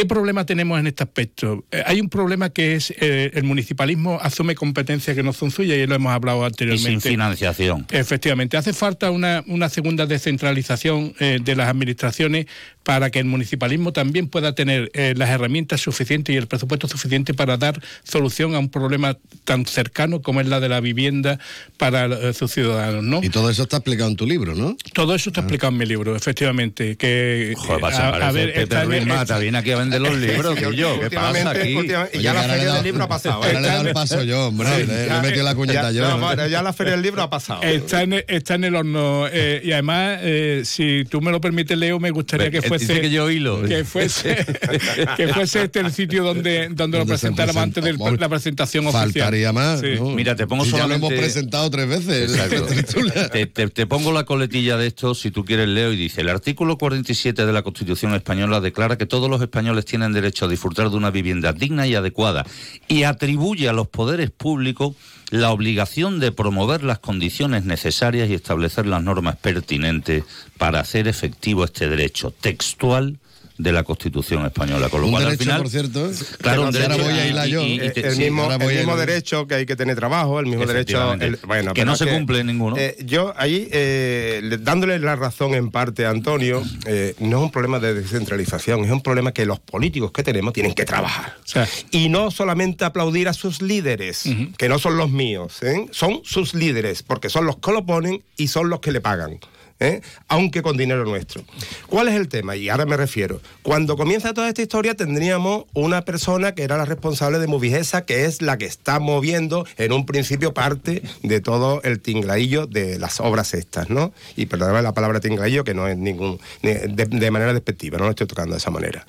Speaker 9: ¿Qué problema tenemos en este aspecto? Eh, hay un problema que es eh, el municipalismo asume competencias que no son suyas y lo hemos hablado
Speaker 1: y
Speaker 9: anteriormente.
Speaker 1: sin financiación.
Speaker 9: Efectivamente, hace falta una, una segunda descentralización eh, de las administraciones para que el municipalismo también pueda tener eh, las herramientas suficientes y el presupuesto suficiente para dar solución a un problema tan cercano como es la de la vivienda para eh, sus ciudadanos, ¿no?
Speaker 3: Y todo eso está explicado en tu libro, ¿no?
Speaker 9: Todo eso está explicado en mi libro, efectivamente. Que,
Speaker 1: Joder, pasa,
Speaker 9: a- a
Speaker 1: parece
Speaker 9: ver,
Speaker 1: Pepe
Speaker 9: está está-
Speaker 1: Mata, viene aquí a vender los libros,
Speaker 10: Sí,
Speaker 1: que yo, ¿qué pasa aquí?
Speaker 3: Oye,
Speaker 10: ya la feria del libro ha pasado.
Speaker 3: Ahora
Speaker 10: ¿eh?
Speaker 3: le he dado el paso yo, hombre. le, le he metido la cuñeta
Speaker 10: Ya-
Speaker 3: yo.
Speaker 10: no, bueno, ya la feria del libro ha pasado.
Speaker 9: Está en, está en el horno. eh, y además, eh, si tú me lo permites, Leo, me gustaría que
Speaker 1: Dice
Speaker 9: fuese.
Speaker 1: que yo hilo.
Speaker 9: que fuese que fuese este el sitio donde, donde lo presentáramos antes de la presentación oficial.
Speaker 3: Faltaría más.
Speaker 9: Sí.
Speaker 3: ¿no?
Speaker 1: Mira, te pongo
Speaker 3: Si ya lo
Speaker 1: solamente-
Speaker 3: hemos presentado tres veces.
Speaker 1: te pongo la coletilla de esto, si tú quieres, Leo, y dice, el artículo 47 de la Constitución española declara que todos los españoles tienen derecho a disfrutar de una vivienda digna y adecuada y atribuye a los poderes públicos la obligación de promover las condiciones necesarias y establecer las normas pertinentes para hacer efectivo este derecho. Textual de la Constitución española. Con lo
Speaker 3: Un
Speaker 1: cual, al
Speaker 3: derecho,
Speaker 1: final,
Speaker 3: por cierto.
Speaker 1: Claro, un
Speaker 3: que ahora
Speaker 1: derecho
Speaker 3: voy a
Speaker 1: y-
Speaker 3: hilar yo.
Speaker 1: y- y te-
Speaker 10: el
Speaker 1: sí,
Speaker 10: mismo, el derecho que hay que tener trabajo, el mismo derecho.
Speaker 1: Efectivamente.
Speaker 10: el- bueno,
Speaker 1: Que no se cumple ninguno.
Speaker 10: eh, yo ahí, eh, le- dándole la razón en parte a Antonio, eh, no es un problema de descentralización, es un problema que los políticos que tenemos tienen que trabajar.
Speaker 9: O sea,
Speaker 10: Y no solamente aplaudir a sus líderes, que no son los míos, ¿eh? son sus líderes, porque son los que lo ponen y son los que le pagan. ¿Eh? aunque con dinero nuestro. ¿Cuál es el tema? Y ahora me refiero. Cuando comienza toda esta historia tendríamos una persona que era la responsable de Movigesa, que es la que está moviendo en un principio parte de todo el tinglaillo de las obras estas, ¿no? Y perdóname la palabra tinglaillo, que no es ningún ni- de, manera despectiva, no lo estoy tocando de esa manera.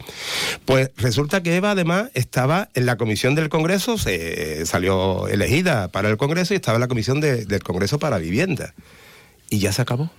Speaker 10: Pues resulta que Eva además estaba en la comisión del Congreso, se salió elegida para el Congreso y estaba en la comisión de- del Congreso para vivienda. Y ya se acabó.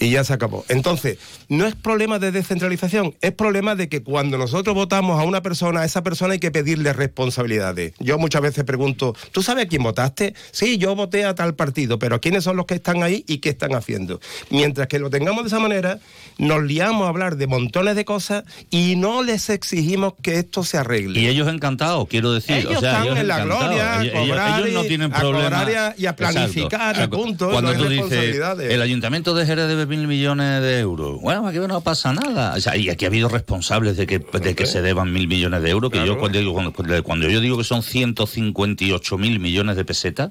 Speaker 10: Y ya se acabó. Entonces, no es problema de descentralización, es problema de que cuando nosotros votamos a una persona, a esa persona hay que pedirle responsabilidades. Yo muchas veces pregunto, ¿tú sabes a quién votaste? Sí, yo voté a tal partido, pero ¿quiénes son los que están ahí y qué están haciendo? Mientras que lo tengamos de esa manera, nos liamos a hablar de montones de cosas y no les exigimos que esto se arregle.
Speaker 1: Y ellos encantados, quiero decir.
Speaker 10: Ellos
Speaker 1: o sea,
Speaker 10: están
Speaker 1: ellos
Speaker 10: en la gloria,
Speaker 1: ellos,
Speaker 10: cobrar
Speaker 1: ellos no
Speaker 10: y-
Speaker 1: tienen
Speaker 10: a cobrar y a- planificar, y punto,
Speaker 1: Cuando
Speaker 10: no
Speaker 1: tú dices, el ayuntamiento de Jerez debe mil millones de euros. Bueno, aquí no pasa nada. O sea, y aquí ha habido responsables de que, de que se deban mil millones de euros, que yo cuando, digo- cuando, cuando yo digo que son 158 mil millones de pesetas,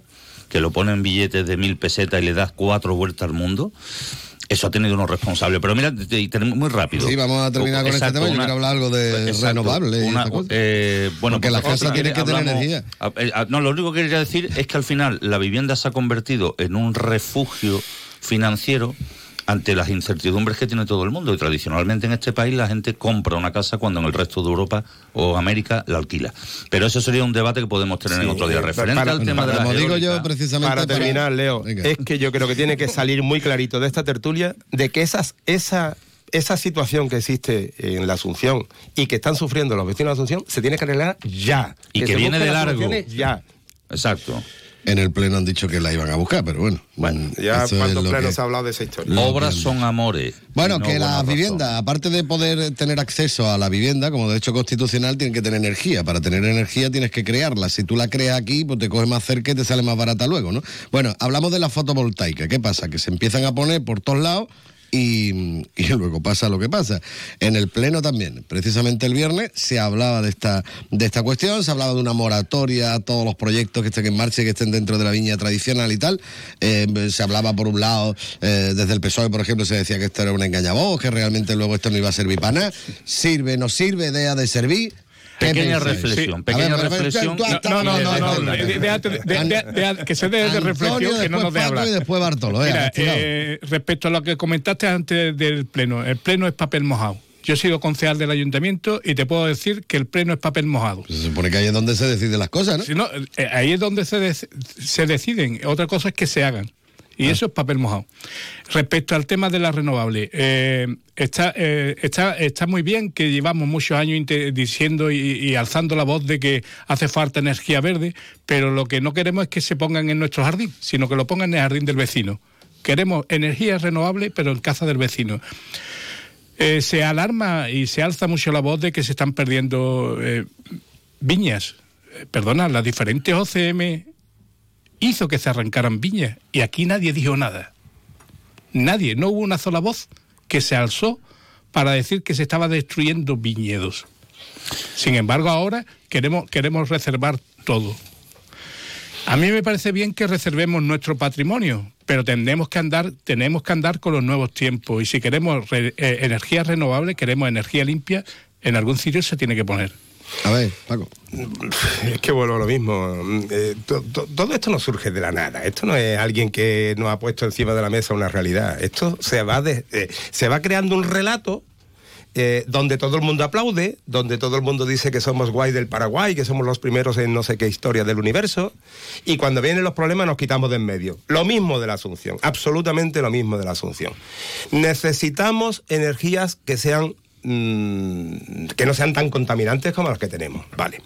Speaker 1: que lo ponen en billetes de mil pesetas y le das cuatro vueltas al mundo. Eso ha tenido unos responsables. Pero mira, muy rápido.
Speaker 3: Sí, vamos a terminar con este
Speaker 1: Exacto,
Speaker 3: tema. Yo
Speaker 1: una-
Speaker 3: quiero hablar algo de
Speaker 1: Exacto,
Speaker 3: renovables
Speaker 1: una- eh, bueno,
Speaker 3: Porque
Speaker 1: pues
Speaker 3: las casas tienen que tener
Speaker 1: hablamos-
Speaker 3: energía.
Speaker 1: a- eh, no, lo único que quería decir es que al final la vivienda se ha convertido en un refugio financiero ante las incertidumbres que tiene todo el mundo. Y tradicionalmente en este país la gente compra una casa cuando en el resto de Europa o América la alquila. Pero eso sería un debate que podemos tener en otro día.
Speaker 10: eh,
Speaker 1: Referente
Speaker 10: para-
Speaker 1: al tema de la
Speaker 3: Como digo yo,
Speaker 1: eólica,
Speaker 3: precisamente.
Speaker 10: para terminar, Leo,
Speaker 3: Venga.
Speaker 10: es que yo creo que tiene que salir muy clarito de esta tertulia de que esas, esa, esa situación que existe en la Asunción y que están sufriendo los vecinos de Asunción se tiene que arreglar ya.
Speaker 1: Y que
Speaker 10: se
Speaker 1: viene de largo.
Speaker 10: Ya.
Speaker 1: Exacto.
Speaker 3: En el pleno han dicho que la iban a buscar, pero bueno.
Speaker 10: Bueno,
Speaker 3: mm,
Speaker 10: ya cuántos plenos
Speaker 3: que-
Speaker 10: se ha hablado de esa historia.
Speaker 1: Obras son amores.
Speaker 3: Bueno,
Speaker 1: no
Speaker 3: que las viviendas, aparte de poder tener acceso a la vivienda como derecho constitucional, tienen que tener energía. Para tener energía tienes que crearla. Si tú la creas aquí, pues te coge más cerca y te sale más barata luego, ¿no? Bueno, hablamos de la fotovoltaica. ¿Qué pasa? Que se empiezan a poner por todos lados y, luego pasa lo que pasa. En el Pleno también, precisamente el viernes, se hablaba de esta, de esta cuestión, se hablaba de una moratoria a todos los proyectos que estén en marcha y que estén dentro de la viña tradicional y tal. Eh, se hablaba, por un lado, eh, desde el PSOE, por ejemplo, se decía que esto era una engañavoz, que realmente luego esto no iba a servir para nada. Sirve, no sirve, deja de servir. ¿Qué
Speaker 1: Pequeña reflexión, pequeña reflexión.
Speaker 9: No, no, no, no,
Speaker 3: de-
Speaker 9: de- déjate de- de- de- de- que se dé de reflexión que no
Speaker 3: después
Speaker 9: nos dé
Speaker 3: Paco
Speaker 9: hablar.
Speaker 3: y después Bartolo. eh,
Speaker 9: Mira, eh, respecto a lo que comentaste antes del pleno, el pleno es papel mojado. Yo he sido concejal del ayuntamiento y te puedo decir que el pleno es papel mojado.
Speaker 3: Se supone que ahí es donde se deciden las cosas, ¿no?
Speaker 9: Si no, eh, ahí es donde se, dec- se deciden. Otra cosa es que se hagan. Y eso es papel mojado. Respecto al tema de la renovable, eh, está, eh, está, está muy bien que llevamos muchos años diciendo y, y alzando la voz de que hace falta energía verde, pero lo que no queremos es que se pongan en nuestro jardín, sino que lo pongan en el jardín del vecino. Queremos energía renovable, pero en casa del vecino. Eh, se alarma y se alza mucho la voz de que se están perdiendo viñas. Perdona, las diferentes OCM hizo que se arrancaran viñas y aquí nadie dijo nada. Nadie, no hubo una sola voz que se alzó para decir que se estaba destruyendo viñedos. Sin embargo, ahora queremos, queremos reservar todo. A mí me parece bien que reservemos nuestro patrimonio, pero tenemos que andar, tenemos que andar con los nuevos tiempos. Y si queremos re- eh, energía renovable, queremos energía limpia, En algún sitio se tiene que poner.
Speaker 3: A ver, Paco.
Speaker 10: Es que vuelvo a lo mismo. Eh, to- to- todo esto no surge de la nada. Esto no es alguien que nos ha puesto encima de la mesa una realidad. Esto se va, eh, se va creando un relato eh, donde todo el mundo aplaude, donde todo el mundo dice que somos guay del Paraguay, que somos los primeros en no sé qué historia del universo, y cuando vienen los problemas nos quitamos de en medio. Lo mismo de la Asunción, absolutamente lo mismo de la Asunción. Necesitamos energías que sean mm, que no sean tan contaminantes como las que tenemos. Vale.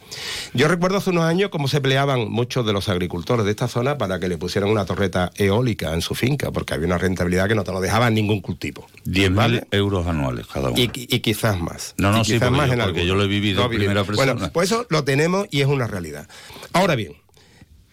Speaker 10: Yo recuerdo hace unos años cómo se peleaban muchos de los agricultores de esta zona para que le pusieran una torreta eólica en su finca, porque había una rentabilidad que no te lo dejaba en ningún cultivo.
Speaker 1: 10.000
Speaker 10: ¿Vale?
Speaker 1: euros anuales cada uno.
Speaker 10: Y, y quizás más.
Speaker 1: No, no,
Speaker 10: Y
Speaker 1: sí,
Speaker 10: quizás
Speaker 1: porque
Speaker 10: más
Speaker 1: yo-
Speaker 10: en
Speaker 1: porque
Speaker 10: algunos.
Speaker 1: yo lo he vivido en primera persona.
Speaker 10: Bueno, pues eso lo tenemos y es una realidad. Ahora bien,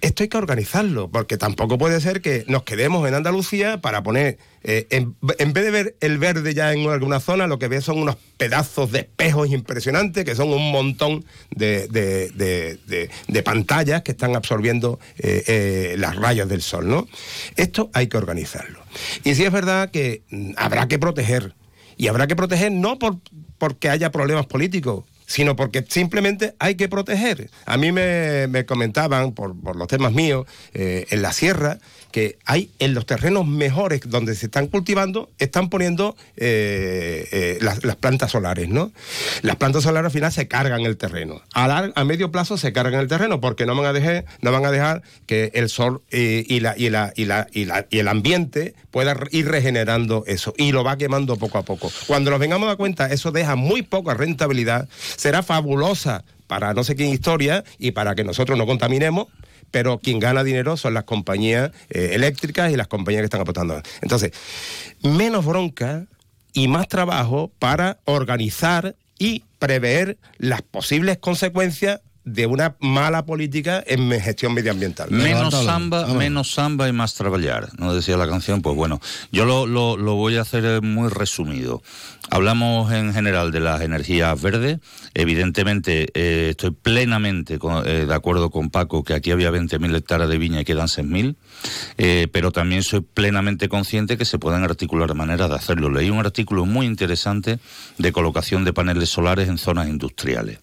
Speaker 10: esto hay que organizarlo, porque tampoco puede ser que nos quedemos en Andalucía para poner, eh, en, en vez de ver el verde ya en alguna zona, lo que ves son unos pedazos de espejos impresionantes, que son un montón de, de- de- de- de pantallas que están absorbiendo eh, eh, las rayas del sol, ¿no? Esto hay que organizarlo. Y sí es verdad que mm, habrá que proteger, y habrá que proteger no por, porque haya problemas políticos, sino porque simplemente hay que proteger. A mí me, me comentaban, por, por los temas míos, eh, en la sierra, que hay en los terrenos mejores donde se están cultivando, están poniendo eh, eh, las, plantas solares, ¿no? Las plantas solares al final se cargan el terreno. A, lar- a medio plazo se cargan el terreno porque no van a dejar, no van a dejar que el sol eh, y, la, y, la, y, la, y, la- y el ambiente pueda ir regenerando eso y lo va quemando poco a poco. Cuando nos vengamos a cuenta, eso deja muy poca rentabilidad, será fabulosa para no sé qué historia y para que nosotros no contaminemos, pero quien gana dinero son las compañías eh, eléctricas y las compañías que están apostando. Entonces, menos bronca y más trabajo para organizar y prever las posibles consecuencias de una mala política en gestión medioambiental.
Speaker 1: Menos samba, menos samba y más trabajar, ¿no decía la canción? Pues bueno, yo lo, lo, lo voy a hacer eh, muy resumido. Hablamos en general de las energías verdes. Evidentemente, eh, estoy plenamente con- eh, de acuerdo con Paco que aquí había 20.000 hectáreas de viña y quedan 6.000, eh, pero también soy plenamente consciente que se pueden articular maneras de hacerlo. Leí un artículo muy interesante de colocación de paneles solares en zonas industriales.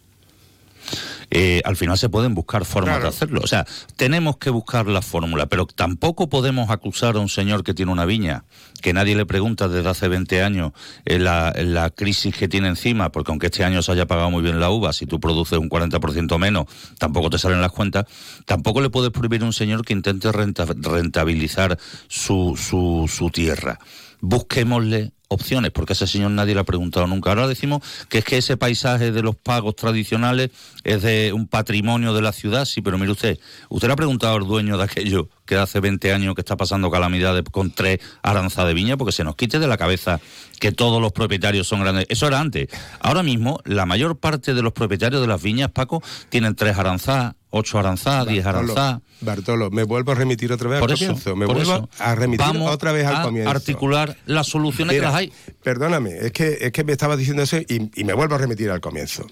Speaker 1: Eh, al final se pueden buscar formas de hacerlo. O sea, tenemos que buscar la fórmula, pero tampoco podemos acusar a un señor que tiene una viña, que nadie le pregunta desde hace 20 años eh, la, la crisis que tiene encima, porque aunque este año se haya pagado muy bien la uva, si tú produces un 40% menos, tampoco te salen las cuentas, tampoco le puedes prohibir a un señor que intente renta- rentabilizar su, su, su tierra. Busquémosle opciones, porque a ese señor nadie le ha preguntado nunca. Ahora decimos que es que ese paisaje de los pagos tradicionales es de un patrimonio de la ciudad, sí, pero mire usted, usted le ha preguntado al dueño de aquello que hace 20 años que está pasando calamidades con tres aranzas de viña, porque se nos quite de la cabeza que todos los propietarios son grandes. Eso era antes. Ahora mismo, la mayor parte de los propietarios de las viñas, Paco, tienen tres aranzas, ocho aranzas, diez
Speaker 10: Bartolo,
Speaker 1: aranzas.
Speaker 10: Bartolo, me vuelvo a remitir otra vez
Speaker 1: Por
Speaker 10: al
Speaker 1: eso,
Speaker 10: comienzo. Me
Speaker 1: por
Speaker 10: vuelvo
Speaker 1: eso.
Speaker 10: a remitir
Speaker 1: Vamos
Speaker 10: otra vez al
Speaker 1: a
Speaker 10: comienzo.
Speaker 1: articular las soluciones que las hay.
Speaker 10: Perdóname, es que, es que me estabas diciendo eso y, y me vuelvo a remitir al comienzo.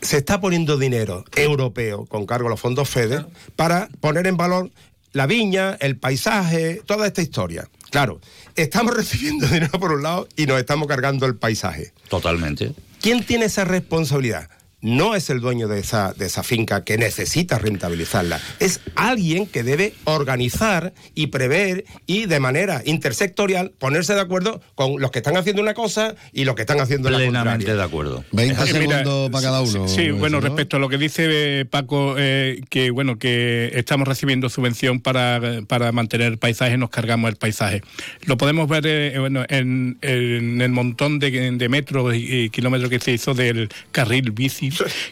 Speaker 10: Se está poniendo dinero europeo con cargo a los fondos FEDER para poner en valor la viña, el paisaje, toda esta historia. Claro, estamos recibiendo dinero por un lado y nos estamos cargando el paisaje.
Speaker 1: Totalmente.
Speaker 10: ¿Quién tiene esa responsabilidad? No es el dueño de esa, de esa finca que necesita rentabilizarla. Es alguien que debe organizar y prever y de manera intersectorial ponerse de acuerdo con los que están haciendo una cosa y los que están haciendo la
Speaker 1: Plenamente
Speaker 10: contraria.
Speaker 1: de acuerdo.
Speaker 3: 20
Speaker 9: Eh, mira,
Speaker 3: segundos para cada uno.
Speaker 9: Sí, bueno,
Speaker 3: eso, ¿no?
Speaker 9: respecto a lo que dice eh, Paco, eh, que bueno, que estamos recibiendo subvención para, para mantener el paisaje, nos cargamos el paisaje. Lo podemos ver eh, bueno, en, en el montón de, de metros y, y kilómetros que se hizo del carril bici,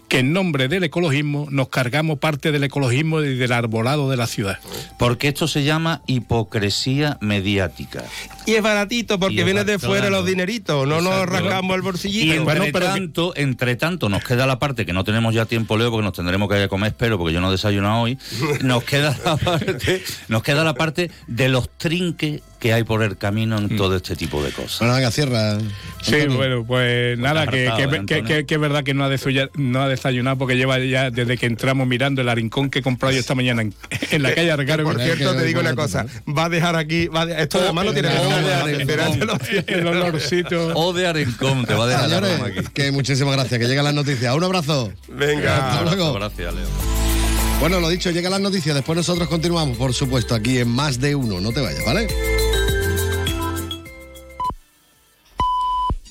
Speaker 9: que en nombre del ecologismo nos cargamos parte del ecologismo y del arbolado de la ciudad.
Speaker 1: Porque esto se llama hipocresía mediática.
Speaker 10: Y es baratito porque viene de fuera
Speaker 1: claro.
Speaker 10: los dineritos, no nos rascamos el
Speaker 1: Y
Speaker 10: bolsillito.
Speaker 1: entre,
Speaker 9: Bueno, pero que-
Speaker 1: tanto, entre tanto, nos queda la parte que no tenemos ya tiempo, Leo, porque nos tendremos que ir a comer, espero, porque yo no he desayunado hoy. Nos queda la parte, nos queda la parte de los trinques que hay por el camino en todo este tipo de cosas.
Speaker 3: Bueno, venga, cierra.
Speaker 9: Sí, bueno, pues nada, que,
Speaker 1: ¿eh,
Speaker 9: que- que- que es verdad que no ha, desuya- no ha desayunado porque lleva ya desde que entramos mirando el arincón que he comprado yo esta mañana en, en la calle Argaro.
Speaker 10: Por cierto, te digo una cosa. Va a dejar aquí. Va a esto además no tiene lo-
Speaker 9: El olorcito.
Speaker 1: O de Arencón, te va a dejar
Speaker 3: Señores,
Speaker 1: aquí.
Speaker 3: que muchísimas gracias, que llegan las noticias. Un abrazo.
Speaker 10: Venga.
Speaker 3: Hasta luego.
Speaker 1: Gracias, Leo.
Speaker 3: Bueno, lo dicho, llegan las noticias. Después nosotros continuamos, por supuesto, aquí en Más de Uno. No te vayas, ¿vale?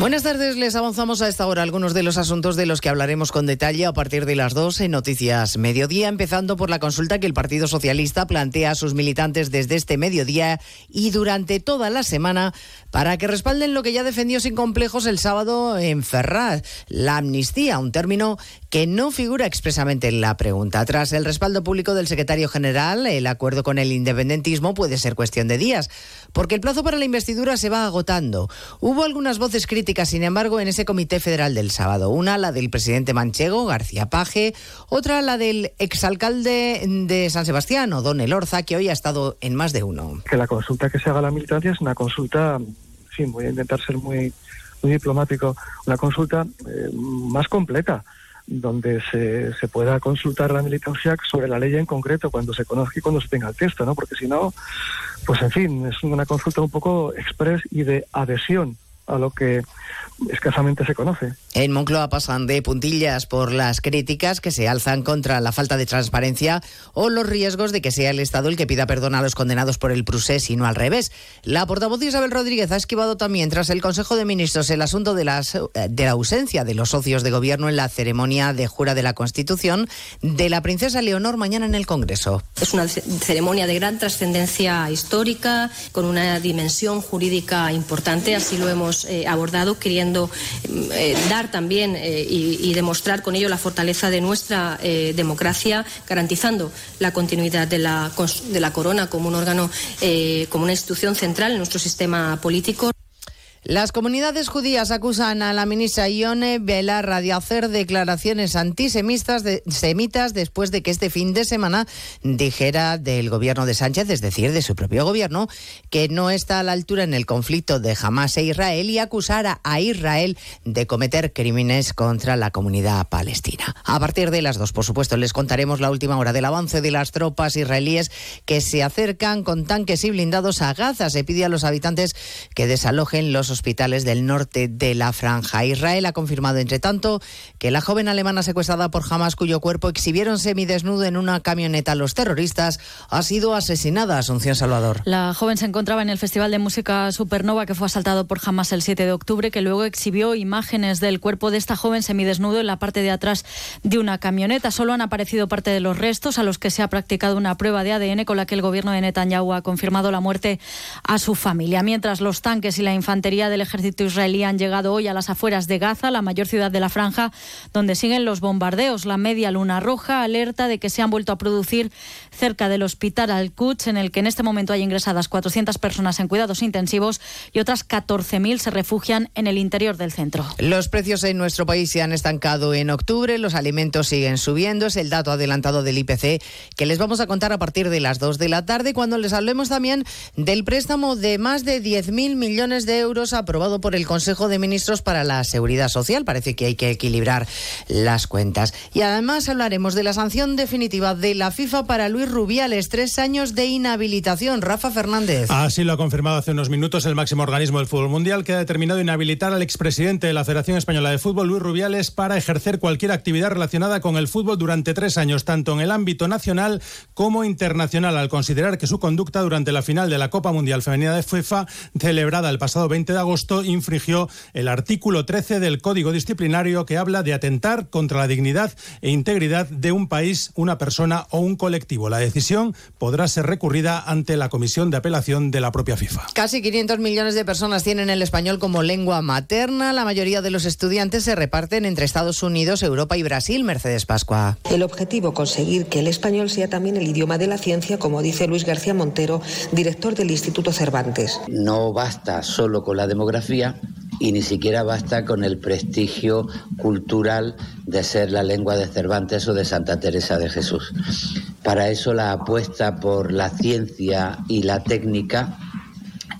Speaker 11: Buenas tardes, les avanzamos a esta hora algunos de los asuntos de los que hablaremos con detalle a partir de las 2 en Noticias Mediodía, empezando por la consulta que el Partido Socialista plantea a sus militantes desde este mediodía y durante toda la semana para que respalden lo que ya defendió sin complejos el sábado en Ferraz, la amnistía, un término que no figura expresamente en la pregunta. Tras el respaldo público del secretario general, el acuerdo con el independentismo puede ser cuestión de días, porque el plazo para la investidura se va agotando. Hubo algunas voces críticas, sin embargo, en ese comité federal del sábado. Una, la del presidente manchego, García Paje, otra, la del exalcalde de San Sebastián, O'Donnell Orza, que hoy ha estado en más de uno.
Speaker 12: que la consulta que se haga a la militancia es una consulta, sí, voy a intentar ser muy, muy diplomático, una consulta eh, más completa, donde se, se pueda consultar la militancia sobre la ley en concreto, cuando se conozca y cuando se tenga el texto, ¿no? Porque si no, pues en fin, es una consulta un poco express y de adhesión a lo que escasamente se conoce.
Speaker 11: En Moncloa pasan de puntillas por las críticas que se alzan contra la falta de transparencia o los riesgos de que sea el Estado el que pida perdón a los condenados por el procés y no al revés. La portavoz Isabel Rodríguez ha esquivado también tras el Consejo de Ministros el asunto de, las, de la ausencia de los socios de gobierno en la ceremonia de jura de la Constitución de la princesa Leonor mañana en el Congreso.
Speaker 13: Es una ce- ceremonia de gran trascendencia histórica, con una dimensión jurídica importante, así lo hemos eh, abordado, queriendo eh, dar también eh, y, demostrar con ello la fortaleza de nuestra eh, democracia, garantizando la continuidad de la, de la corona como un órgano, como una institución central en nuestro sistema político.
Speaker 11: Las comunidades judías acusan a la ministra Ione Belarra de hacer declaraciones antisemitas semitas después de que este fin de semana dijera del gobierno de Sánchez, es decir, de su propio gobierno, que no está a la altura en el conflicto de Hamas e Israel y acusara a Israel de cometer crímenes contra la comunidad palestina. A partir de las dos, por supuesto, les contaremos la última hora del avance de las tropas israelíes que se acercan con tanques y blindados a Gaza. Se pide a los habitantes que desalojen los hospitales del norte de la franja. Israel ha confirmado, entre tanto, que la joven alemana secuestrada por Hamas, cuyo cuerpo exhibieron semidesnudo en una camioneta a los terroristas, ha sido asesinada. Asunción Salvador.
Speaker 14: La joven se encontraba en el Festival de Música Supernova que fue asaltado por Hamas el 7 de octubre, que luego exhibió imágenes del cuerpo de esta joven semidesnudo en la parte de atrás de una camioneta. Solo han aparecido parte de los restos a los que se ha practicado una prueba de ADN con la que el gobierno de Netanyahu ha confirmado la muerte a su familia. Mientras los tanques y la infantería del ejército israelí han llegado hoy a las afueras de Gaza, la mayor ciudad de la franja, donde siguen los bombardeos. La media luna roja alerta de que se han vuelto a producir cerca del hospital Al-Quds, en el que en este momento hay ingresadas 400 personas en cuidados intensivos y otras 14.000 se refugian en el interior del centro.
Speaker 11: Los precios en nuestro país se han estancado en octubre, los alimentos siguen subiendo, es el dato adelantado del IPC que les vamos a contar a partir de las 2 de la tarde cuando les hablemos también del préstamo de más de 10.000 millones de euros aprobado por el Consejo de Ministros para la Seguridad Social. Parece que hay que equilibrar las cuentas. Y además hablaremos de la sanción definitiva de la FIFA para Luis Rubiales, tres años de inhabilitación. Rafa Fernández.
Speaker 15: Así lo ha confirmado hace unos minutos el máximo organismo del fútbol mundial, que ha determinado inhabilitar al expresidente de la Federación Española de Fútbol, Luis Rubiales, para ejercer cualquier actividad relacionada con el fútbol durante tres años, tanto en el ámbito nacional como internacional, al considerar que su conducta durante la final de la Copa Mundial Femenina de FIFA, celebrada el pasado 20 de agosto, infringió el artículo 13 del Código Disciplinario que habla de atentar contra la dignidad e integridad de un país, una persona o un colectivo. La decisión podrá ser recurrida ante la Comisión de Apelación de la propia FIFA.
Speaker 11: Casi 500 millones de personas tienen el español como lengua materna. La mayoría de los estudiantes se reparten entre Estados Unidos, Europa y Brasil. Mercedes Pascua.
Speaker 16: El objetivo, conseguir que el español sea también el idioma de la ciencia, como dice Luis García Montero, director del Instituto Cervantes.
Speaker 17: No basta solo con la demografía y ni siquiera basta con el prestigio cultural de ser la lengua de Cervantes o de Santa Teresa de Jesús. Para eso la apuesta por la ciencia y la técnica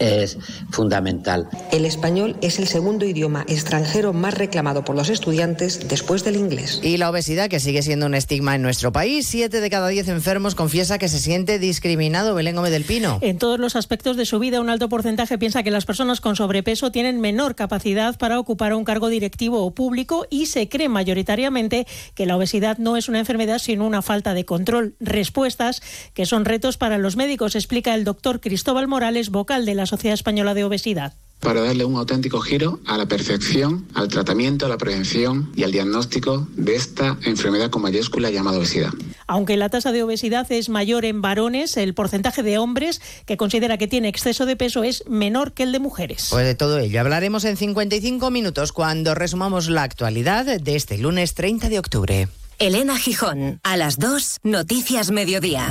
Speaker 17: es fundamental.
Speaker 16: El español es el segundo idioma extranjero más reclamado por los estudiantes después del inglés.
Speaker 11: Y la obesidad, que sigue siendo un estigma en nuestro país. Siete de cada diez enfermos confiesa que se siente discriminado. Belén Gómez del Pino.
Speaker 18: En todos los aspectos de su vida, un alto porcentaje piensa que las personas con sobrepeso tienen menor capacidad para ocupar un cargo directivo o público y se cree mayoritariamente que la obesidad no es una enfermedad sino una falta de control. Respuestas que son retos para los médicos, explica el doctor Cristóbal Morales, vocal de la Sociedad Española de Obesidad
Speaker 19: para darle un auténtico giro a la perfección, al tratamiento, a la prevención y al diagnóstico de esta enfermedad con mayúscula llamada obesidad.
Speaker 18: Aunque la tasa de obesidad es mayor en varones, el porcentaje de hombres que considera que tiene exceso de peso es menor que el de mujeres.
Speaker 11: Pues de todo ello hablaremos en 55 minutos cuando resumamos la actualidad de este lunes 30 de octubre.
Speaker 2: Elena Gijón, a las 2, Noticias Mediodía.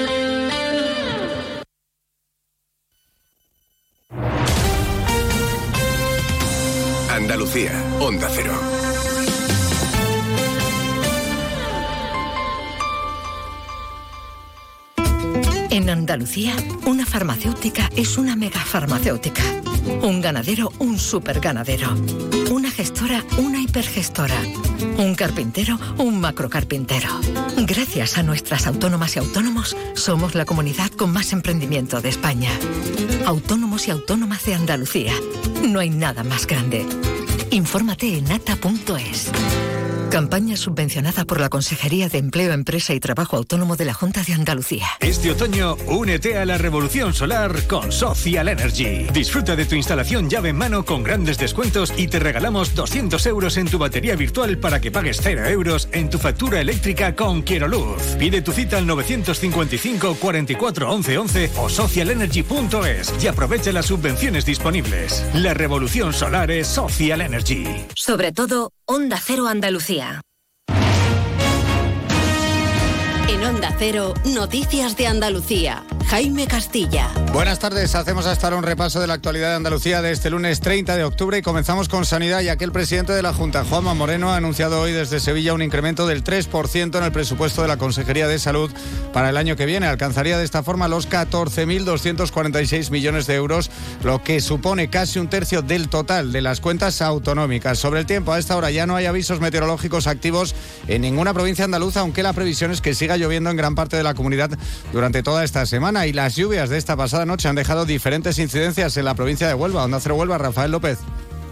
Speaker 20: Andalucía, Onda Cero.
Speaker 21: En Andalucía, una farmacéutica es una megafarmacéutica. Un ganadero, un superganadero. Una gestora, una hipergestora. Un carpintero, un macrocarpintero. Gracias a nuestras autónomas y autónomos, somos la comunidad con más emprendimiento de España. Autónomos y autónomas de Andalucía. No hay nada más grande. Infórmate en ata.es. Campaña subvencionada por la Consejería de Empleo, Empresa y Trabajo Autónomo de la Junta de Andalucía.
Speaker 22: Este otoño, únete a la revolución solar con Social Energy. Disfruta de tu instalación llave en mano con grandes descuentos y te regalamos 200 euros en tu batería virtual para que pagues 0 euros en tu factura eléctrica con Quiero Luz. Pide tu cita al 955 44 11 11 o socialenergy.es y aprovecha las subvenciones disponibles. La revolución solar es Social Energy.
Speaker 2: Sobre todo, Onda Cero Andalucía. En Onda Cero, Noticias de Andalucía. Jaime Castilla.
Speaker 23: Buenas tardes, hacemos hasta ahora un repaso de la actualidad de Andalucía de este lunes 30 de octubre y comenzamos con sanidad ya que el presidente de la Junta, Juanma Moreno, ha anunciado hoy desde Sevilla un incremento del 3% en el presupuesto de la Consejería de Salud para el año que viene. Alcanzaría de esta forma los 14.246 millones de euros, lo que supone casi un tercio del total de las cuentas autonómicas. Sobre el tiempo, a esta hora ya no hay avisos meteorológicos activos en ninguna provincia andaluza, aunque la previsión es que siga lloviendo en gran parte de la comunidad durante toda esta semana y las lluvias de esta pasada noche han dejado diferentes incidencias en la provincia de Huelva. Onda Cero Huelva, Rafael López.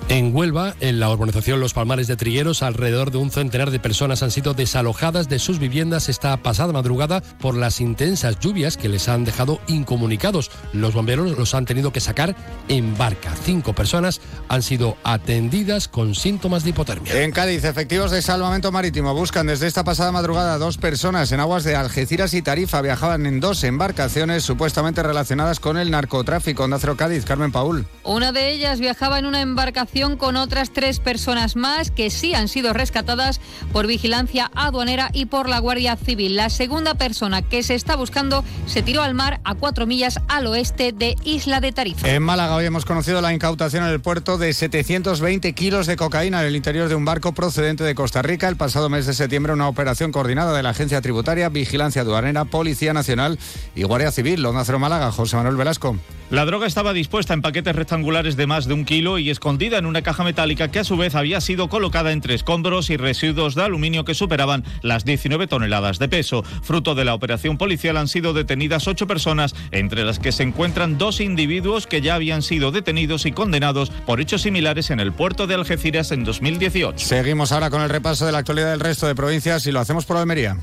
Speaker 24: En Huelva, en la urbanización Los Palmares de Trigueros, alrededor de un centenar de personas han sido desalojadas de sus viviendas esta pasada madrugada por las intensas lluvias que les han dejado incomunicados. Los bomberos los han tenido que sacar en barca. Cinco personas han sido atendidas con síntomas de hipotermia.
Speaker 23: En Cádiz, efectivos de salvamento marítimo buscan desde esta pasada madrugada a dos personas en aguas de Algeciras y Tarifa. Viajaban en dos embarcaciones supuestamente relacionadas con el narcotráfico. Onda Cero Cádiz, Carmen Paul.
Speaker 25: Una de ellas viajaba en una embarcación con otras tres personas más que sí han sido rescatadas por vigilancia aduanera y por la Guardia Civil. La segunda persona que se está buscando se tiró al mar a cuatro millas al oeste de Isla de Tarifa.
Speaker 23: En Málaga hoy hemos conocido la incautación en el puerto de 720 kilos de cocaína en el interior de un barco procedente de Costa Rica. El pasado mes de septiembre una operación coordinada de la Agencia Tributaria, Vigilancia Aduanera, Policía Nacional y Guardia Civil. Londacero Málaga, José Manuel Velasco.
Speaker 26: La droga estaba dispuesta en paquetes rectangulares de más de un kilo y escondida en una caja metálica que a su vez había sido colocada entre escombros y residuos de aluminio que superaban las 19 toneladas de peso. Fruto de la operación policial han sido detenidas ocho personas, entre las que se encuentran dos individuos que ya habían sido detenidos y condenados por hechos similares en el puerto de Algeciras en 2018.
Speaker 23: Seguimos ahora con el repaso de la actualidad del resto de provincias y lo hacemos por Almería.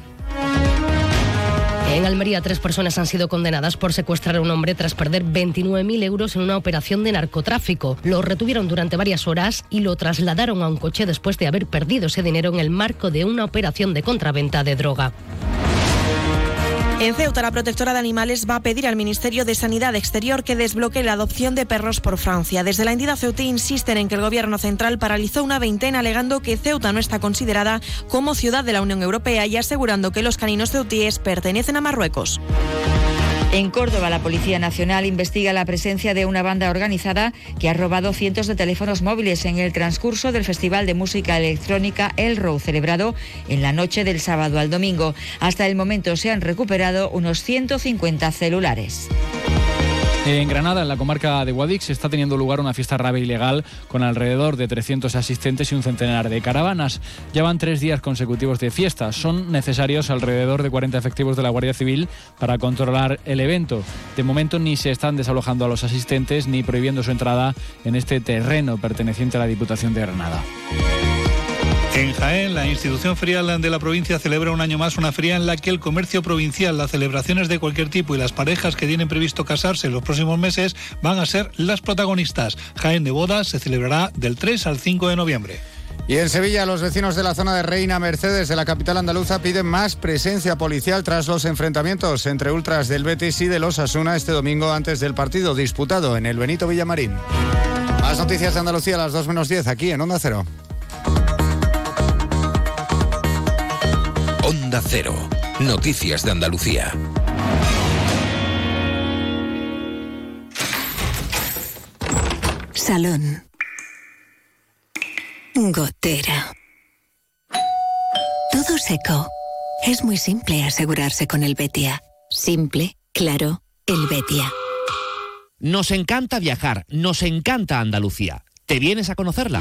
Speaker 27: En Almería, tres personas han sido condenadas por secuestrar a un hombre tras perder 29.000 euros en una operación de narcotráfico. Lo retuvieron durante varias horas y lo trasladaron a un coche después de haber perdido ese dinero en el marco de una operación de contraventa de droga.
Speaker 28: En Ceuta, la protectora de animales va a pedir al Ministerio de Sanidad Exterior que desbloquee la adopción de perros por Francia. Desde la entidad ceutí insisten en que el gobierno central paralizó una veintena alegando que Ceuta no está considerada como ciudad de la Unión Europea y asegurando que los caninos ceutíes pertenecen a Marruecos.
Speaker 29: En Córdoba, la Policía Nacional investiga la presencia de una banda organizada que ha robado cientos de teléfonos móviles en el transcurso del Festival de Música Electrónica El Row, celebrado en la noche del sábado al domingo. Hasta el momento se han recuperado unos 150 celulares.
Speaker 30: En Granada, en la comarca de Guadix, está teniendo lugar una fiesta rave ilegal con alrededor de 300 asistentes y un centenar de caravanas. Llevan tres días consecutivos de fiesta. Son necesarios alrededor de 40 efectivos de la Guardia Civil para controlar el evento. De momento ni se están desalojando a los asistentes ni prohibiendo su entrada en este terreno perteneciente a la Diputación de Granada.
Speaker 31: En Jaén, la institución ferial de la provincia celebra un año más una feria en la que el comercio provincial, las celebraciones de cualquier tipo y las parejas que tienen previsto casarse en los próximos meses van a ser las protagonistas. Jaén de Bodas se celebrará del 3 al 5 de noviembre.
Speaker 23: Y en Sevilla, los vecinos de la zona de Reina Mercedes de la capital andaluza piden más presencia policial tras los enfrentamientos entre ultras del Betis y de los Asuna este domingo antes del partido disputado en el Benito Villamarín. Más noticias de Andalucía a las 2 menos 10 aquí en Onda Cero.
Speaker 20: Onda Cero. Noticias de Andalucía.
Speaker 32: Salón. Gotera. Todo seco. Es muy simple asegurarse con el Betia. Simple, claro, el Betia.
Speaker 33: Nos encanta viajar, nos encanta Andalucía. ¿Te vienes a conocerla?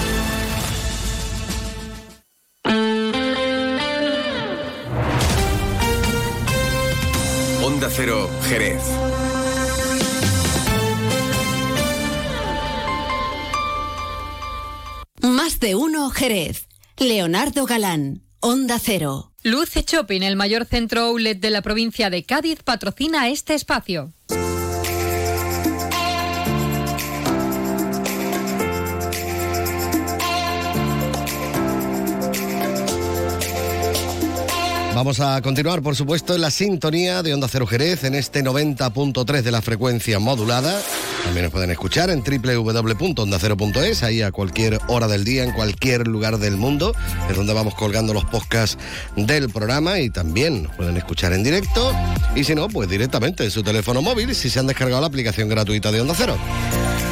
Speaker 20: Cero, Jerez.
Speaker 2: Más de uno, Jerez. Leonardo Galán, Onda Cero.
Speaker 25: Luce Shopping, el mayor centro outlet de la provincia de Cádiz, patrocina este espacio.
Speaker 3: Vamos a continuar, por supuesto, en la sintonía de Onda Cero Jerez en este 90.3 de la frecuencia modulada. También nos pueden escuchar en www.ondacero.es, ahí a cualquier hora del día, en cualquier lugar del mundo. Es donde vamos colgando los podcasts del programa y también nos pueden escuchar en directo. Y si no, pues directamente en su teléfono móvil si se han descargado la aplicación gratuita de Onda Cero.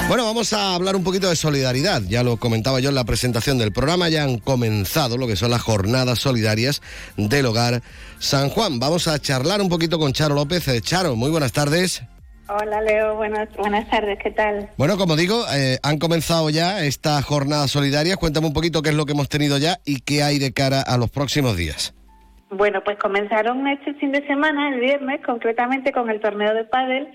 Speaker 3: Bueno, vamos a hablar un poquito de solidaridad. Ya lo comentaba yo en la presentación del programa, ya han comenzado lo que son las jornadas solidarias del hogar San Juan. Vamos a charlar un poquito con Charo López. Eh, Charo, muy buenas tardes.
Speaker 34: Hola Leo, buenas, buenas tardes, ¿qué tal?
Speaker 3: Bueno, como digo, eh, han comenzado ya estas jornadas solidarias. Cuéntame un poquito qué es lo que hemos tenido ya y qué hay de cara a los próximos días.
Speaker 34: Bueno, pues comenzaron este fin de semana, el viernes, concretamente con el torneo de pádel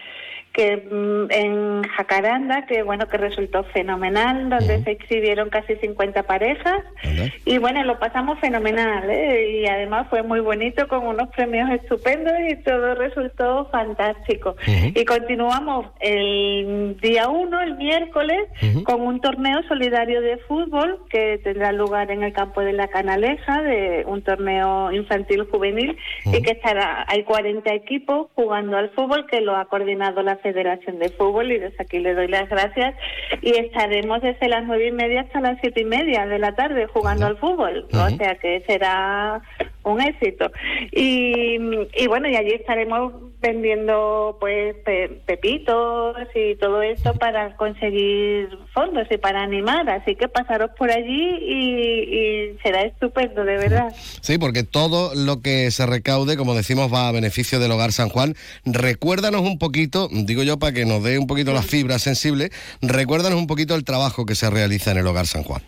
Speaker 34: que mm, en Jacaranda, que bueno, que resultó fenomenal, donde se exhibieron casi 50 parejas. Y bueno, lo pasamos fenomenal ¿eh? y además fue muy bonito con unos premios estupendos y todo resultó fantástico. Y continuamos el día 1, el miércoles, con un torneo solidario de fútbol que tendrá lugar en el campo de la Canaleja, de un torneo infantil juvenil y que estará, hay 40 equipos jugando al fútbol que lo ha coordinado la Federación de Fútbol y desde aquí le doy las gracias. Y estaremos desde las nueve y media hasta las siete y media de la tarde jugando al fútbol, o sea que será un éxito. Y, y bueno, y allí estaremos vendiendo pues pepitos y todo esto para conseguir fondos y para animar, así que pasaros por allí y, será estupendo, de verdad.
Speaker 3: Sí, porque todo lo que se recaude, como decimos, va a beneficio del Hogar San Juan. Recuérdanos un poquito, digo yo para que nos dé un poquito las fibras sensibles, recuérdanos un poquito el trabajo que se realiza en el Hogar San Juan.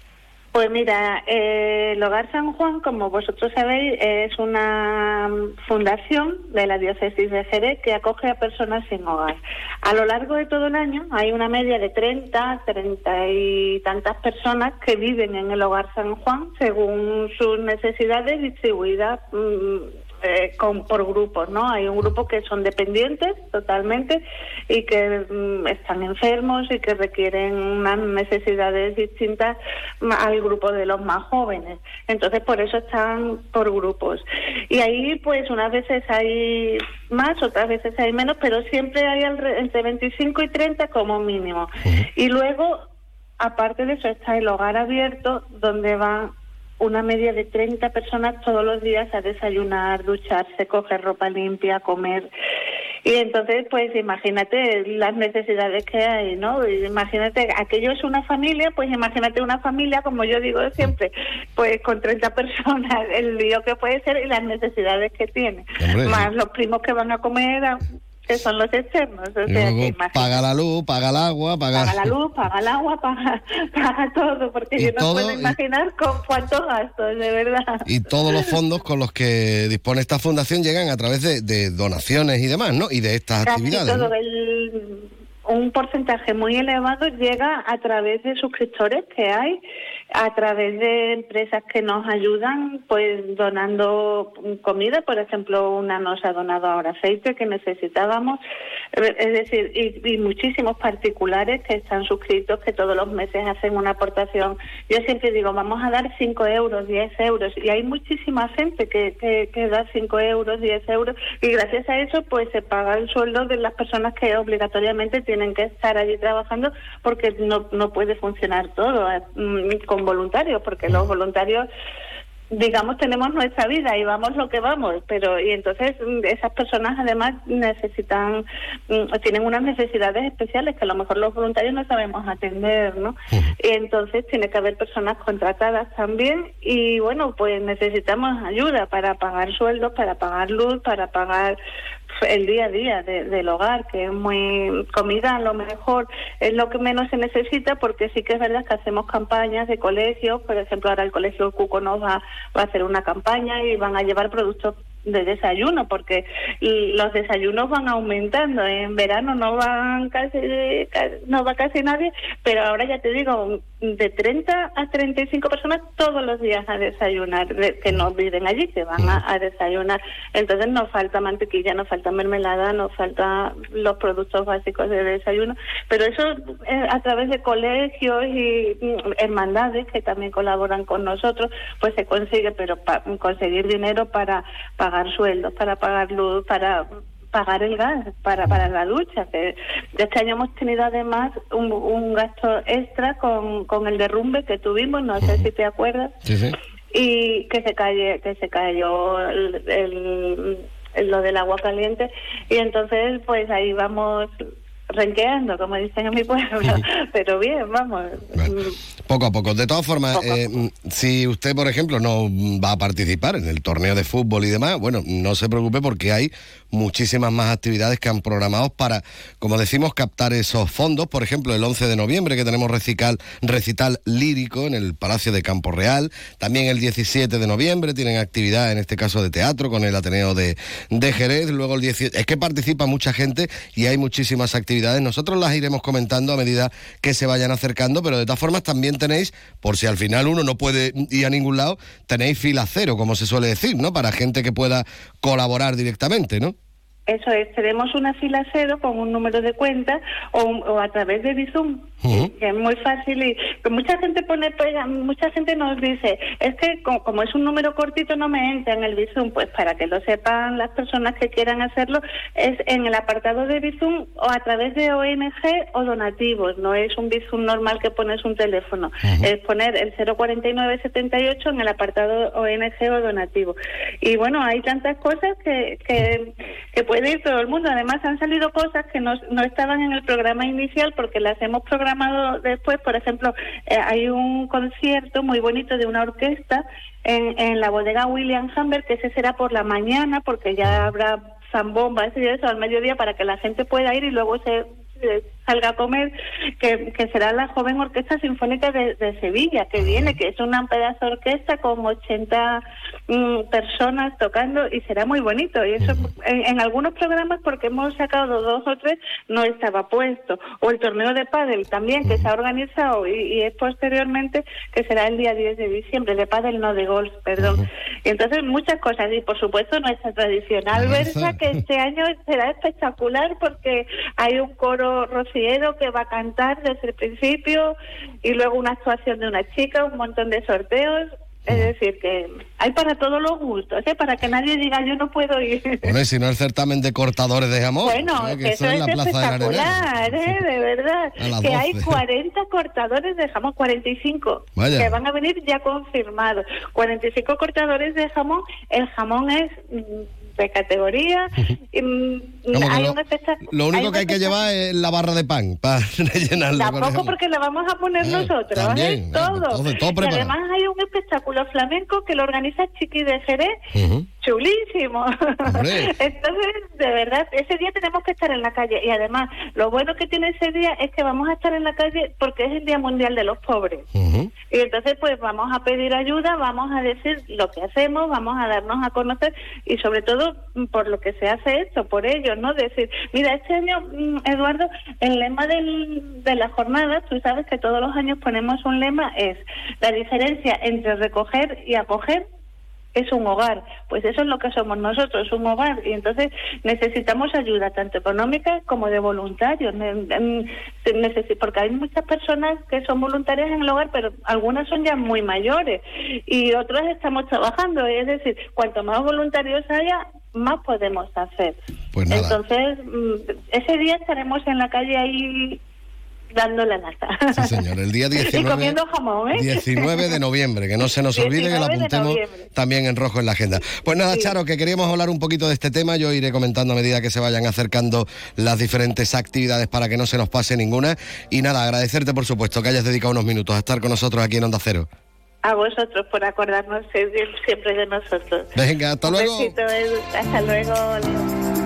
Speaker 34: Pues mira, eh, el Hogar San Juan, como vosotros sabéis, es una fundación de la diócesis de Jerez que acoge a personas sin hogar. A lo largo de todo el año hay una media de 30, 30 y tantas personas que viven en el Hogar San Juan según sus necesidades distribuidas. Mm, eh, con, por grupos, ¿no? Hay un grupo que son dependientes totalmente y que mm, están enfermos y que requieren unas necesidades distintas al grupo de los más jóvenes. Entonces, por eso están por grupos. Y ahí, pues, unas veces hay más, otras veces hay menos, pero siempre hay entre 25 y 30 como mínimo. Y luego, aparte de eso, está el hogar abierto, donde van una media de 30 personas todos los días a desayunar, ducharse, coger ropa limpia, comer. Y entonces, pues imagínate las necesidades que hay, ¿no? Imagínate, aquello es una familia, pues imagínate una familia, como yo digo siempre, pues con 30 personas, el lío que puede ser y las necesidades que tiene. Más los primos que van a comer, que son los externos. O sea,
Speaker 3: paga la luz, paga el agua, paga...
Speaker 34: Paga la luz, paga el agua, paga, paga todo, porque yo no puedo imaginar con cuántos gastos, de verdad.
Speaker 3: Y todos los fondos con los que dispone esta fundación llegan a través de, donaciones y demás, ¿no? Y de estas actividades.
Speaker 34: Todo el, un porcentaje muy elevado llega a través de suscriptores que hay a través de empresas que nos ayudan, pues donando comida, por ejemplo, una nos ha donado ahora aceite que necesitábamos, es decir, y, muchísimos particulares que están suscritos, que todos los meses hacen una aportación. Yo siempre digo, vamos a dar 5 euros, 10 euros, y hay muchísima gente que, que, da 5 euros, 10 euros, y gracias a eso, pues se paga el sueldo de las personas que obligatoriamente tienen que estar allí trabajando porque no, no puede funcionar todo. Mm, con voluntarios, porque los voluntarios digamos tenemos nuestra vida y vamos lo que vamos pero y entonces mm, esas personas además necesitan mm, tienen unas necesidades especiales que a lo mejor los voluntarios no sabemos atender no y entonces tiene que haber personas contratadas también y bueno pues necesitamos ayuda para pagar sueldos para pagar luz para pagar el día a día del hogar, que es muy comida, a lo mejor es lo que menos se necesita, porque sí que es verdad que hacemos campañas de colegios, por ejemplo, ahora el Colegio Cuco nos va, va a hacer una campaña y van a llevar productos de desayuno, porque los desayunos van aumentando. En verano no van casi, no va casi nadie, pero ahora ya te digo, de 30 a 35 personas todos los días a desayunar, que no viven allí, que van a, desayunar. Entonces nos falta mantequilla, nos falta mermelada, nos falta los productos básicos de desayuno, pero eso eh, a través de colegios y mm, hermandades que también colaboran con nosotros, pues se consigue, pero conseguir dinero para pagar sueldos, para pagar luz, para pagar el gas para, para la ducha. este año hemos tenido además un, gasto extra con, con el derrumbe que tuvimos, no sé si te acuerdas, y que se cayó, que se cayó el, lo del agua caliente y entonces pues ahí vamos renqueando, como dicen en mi pueblo, pero bien, vamos.
Speaker 3: poco a poco. De todas formas, eh, si usted, por ejemplo, no va a participar en el torneo de fútbol y demás, bueno, no se preocupe porque hay muchísimas más actividades que han programado para, como decimos, captar esos fondos. Por ejemplo, el 11 de noviembre que tenemos recital, recital lírico en el Palacio de Campo Real. También el 17 de noviembre tienen actividad, en este caso de teatro, con el Ateneo de, de Jerez. Luego el 17... Es que participa mucha gente y hay muchísimas actividades. Nosotros las iremos comentando a medida que se vayan acercando, pero de todas formas también tenéis, por si al final uno no puede ir a ningún lado, tenéis fila cero, como se suele decir, ¿no? Para gente que pueda colaborar directamente, ¿no?
Speaker 34: Eso es, tenemos una fila cero con un número de cuenta o, o a través de Bizum, que es muy fácil y que mucha gente pone, pega- mucha gente nos dice, es que co- como, es un número cortito no me entra en el Bizum, pues para que lo sepan las personas que quieran hacerlo, es en el apartado de Bizum o a través de ONG o donativos, no es un Bizum normal que pones un teléfono, es poner el 04978 en el apartado ONG o donativo. Y bueno, hay tantas cosas que, que, que puede ir todo el mundo. Además, han salido cosas que no, no estaban en el programa inicial porque las hemos programado después. Por ejemplo, eh, hay un concierto muy bonito de una orquesta en, en la bodega William Humber, que ese será por la mañana porque ya habrá zambombas y eso al mediodía para que la gente pueda ir y luego se salga a comer, que, que será la joven Orquesta Sinfónica de, de Sevilla, que viene, que es una pedazo de orquesta con 80 mm, personas tocando y será muy bonito. Y eso en, en algunos programas, porque hemos sacado dos o tres, no estaba puesto. O el torneo de pádel también, que se ha organizado y, y es posteriormente, que será el día 10 de diciembre, de pádel, no de golf, perdón. Y entonces muchas cosas. Y por supuesto nuestra tradicional versa, que este año será espectacular porque hay un coro rociero que va a cantar desde el principio y luego una actuación de una chica, un montón de sorteos. Es decir, que hay para todos los gustos, ¿eh? para que nadie diga yo no puedo ir.
Speaker 3: Bueno, y si no el certamen de cortadores de jamón.
Speaker 34: Bueno, que eso es
Speaker 3: la Plaza
Speaker 34: espectacular, ¿eh? de verdad. Que hay
Speaker 3: 12.
Speaker 34: 40 cortadores de jamón, 45,
Speaker 3: Vaya.
Speaker 34: que van a venir ya confirmados. 45 cortadores de jamón, el jamón es mm, de categoría. y, mm, hay
Speaker 3: lo-. Lo único que hay que llevar es la barra de pan para rellenarla.
Speaker 34: Tampoco
Speaker 3: jamón.
Speaker 34: porque la vamos a poner
Speaker 3: Eh,
Speaker 34: nosotros,
Speaker 3: también,
Speaker 34: ¿eh?
Speaker 3: eh,
Speaker 34: todo.
Speaker 3: todo- todo
Speaker 34: y además hay un espectáculo flamenco que lo organiza Chiqui de Jerez,
Speaker 3: Ujú.
Speaker 34: Chulísimo. Entonces, de verdad, ese día tenemos que estar en la calle. Y además, lo bueno que tiene ese día es que vamos a estar en la calle porque es el Día Mundial de los Pobres. Y entonces, pues vamos a pedir ayuda, vamos a decir lo que hacemos, vamos a darnos a conocer y sobre todo por lo que se hace esto, por ellos, ¿no? Decir, mira, este año, mm, Eduardo, el lema del, de la jornada, tú sabes que todos los años ponemos un lema, es la diferencia entre recoger y acoger es un hogar. Pues eso es lo que somos nosotros, un hogar. Y entonces necesitamos ayuda, tanto económica como de voluntarios. Porque hay muchas personas que son voluntarias en el hogar, pero algunas son ya muy mayores y otras estamos trabajando. Es decir, cuanto más voluntarios haya, más podemos hacer.
Speaker 3: Pues nada.
Speaker 34: Entonces, mm, ese día estaremos en la calle ahí dando la lata.
Speaker 3: Sí, señor, el día
Speaker 34: y
Speaker 3: 19,
Speaker 34: comiendo jamón, ¿eh?
Speaker 3: 19 de noviembre, que no se nos olvide que lo
Speaker 34: 19 de
Speaker 3: apuntemos también en rojo en la agenda. Pues nada, Charo, que queríamos hablar un poquito de este tema, yo iré comentando a medida que se vayan acercando las diferentes actividades para que no se nos pase ninguna. Y nada, agradecerte por supuesto que hayas dedicado unos minutos a estar con nosotros aquí en Onda Cero.
Speaker 34: A vosotros por acordarnos sie- siempre de nosotros.
Speaker 3: Venga, hasta luego.
Speaker 34: besito. Hasta luego.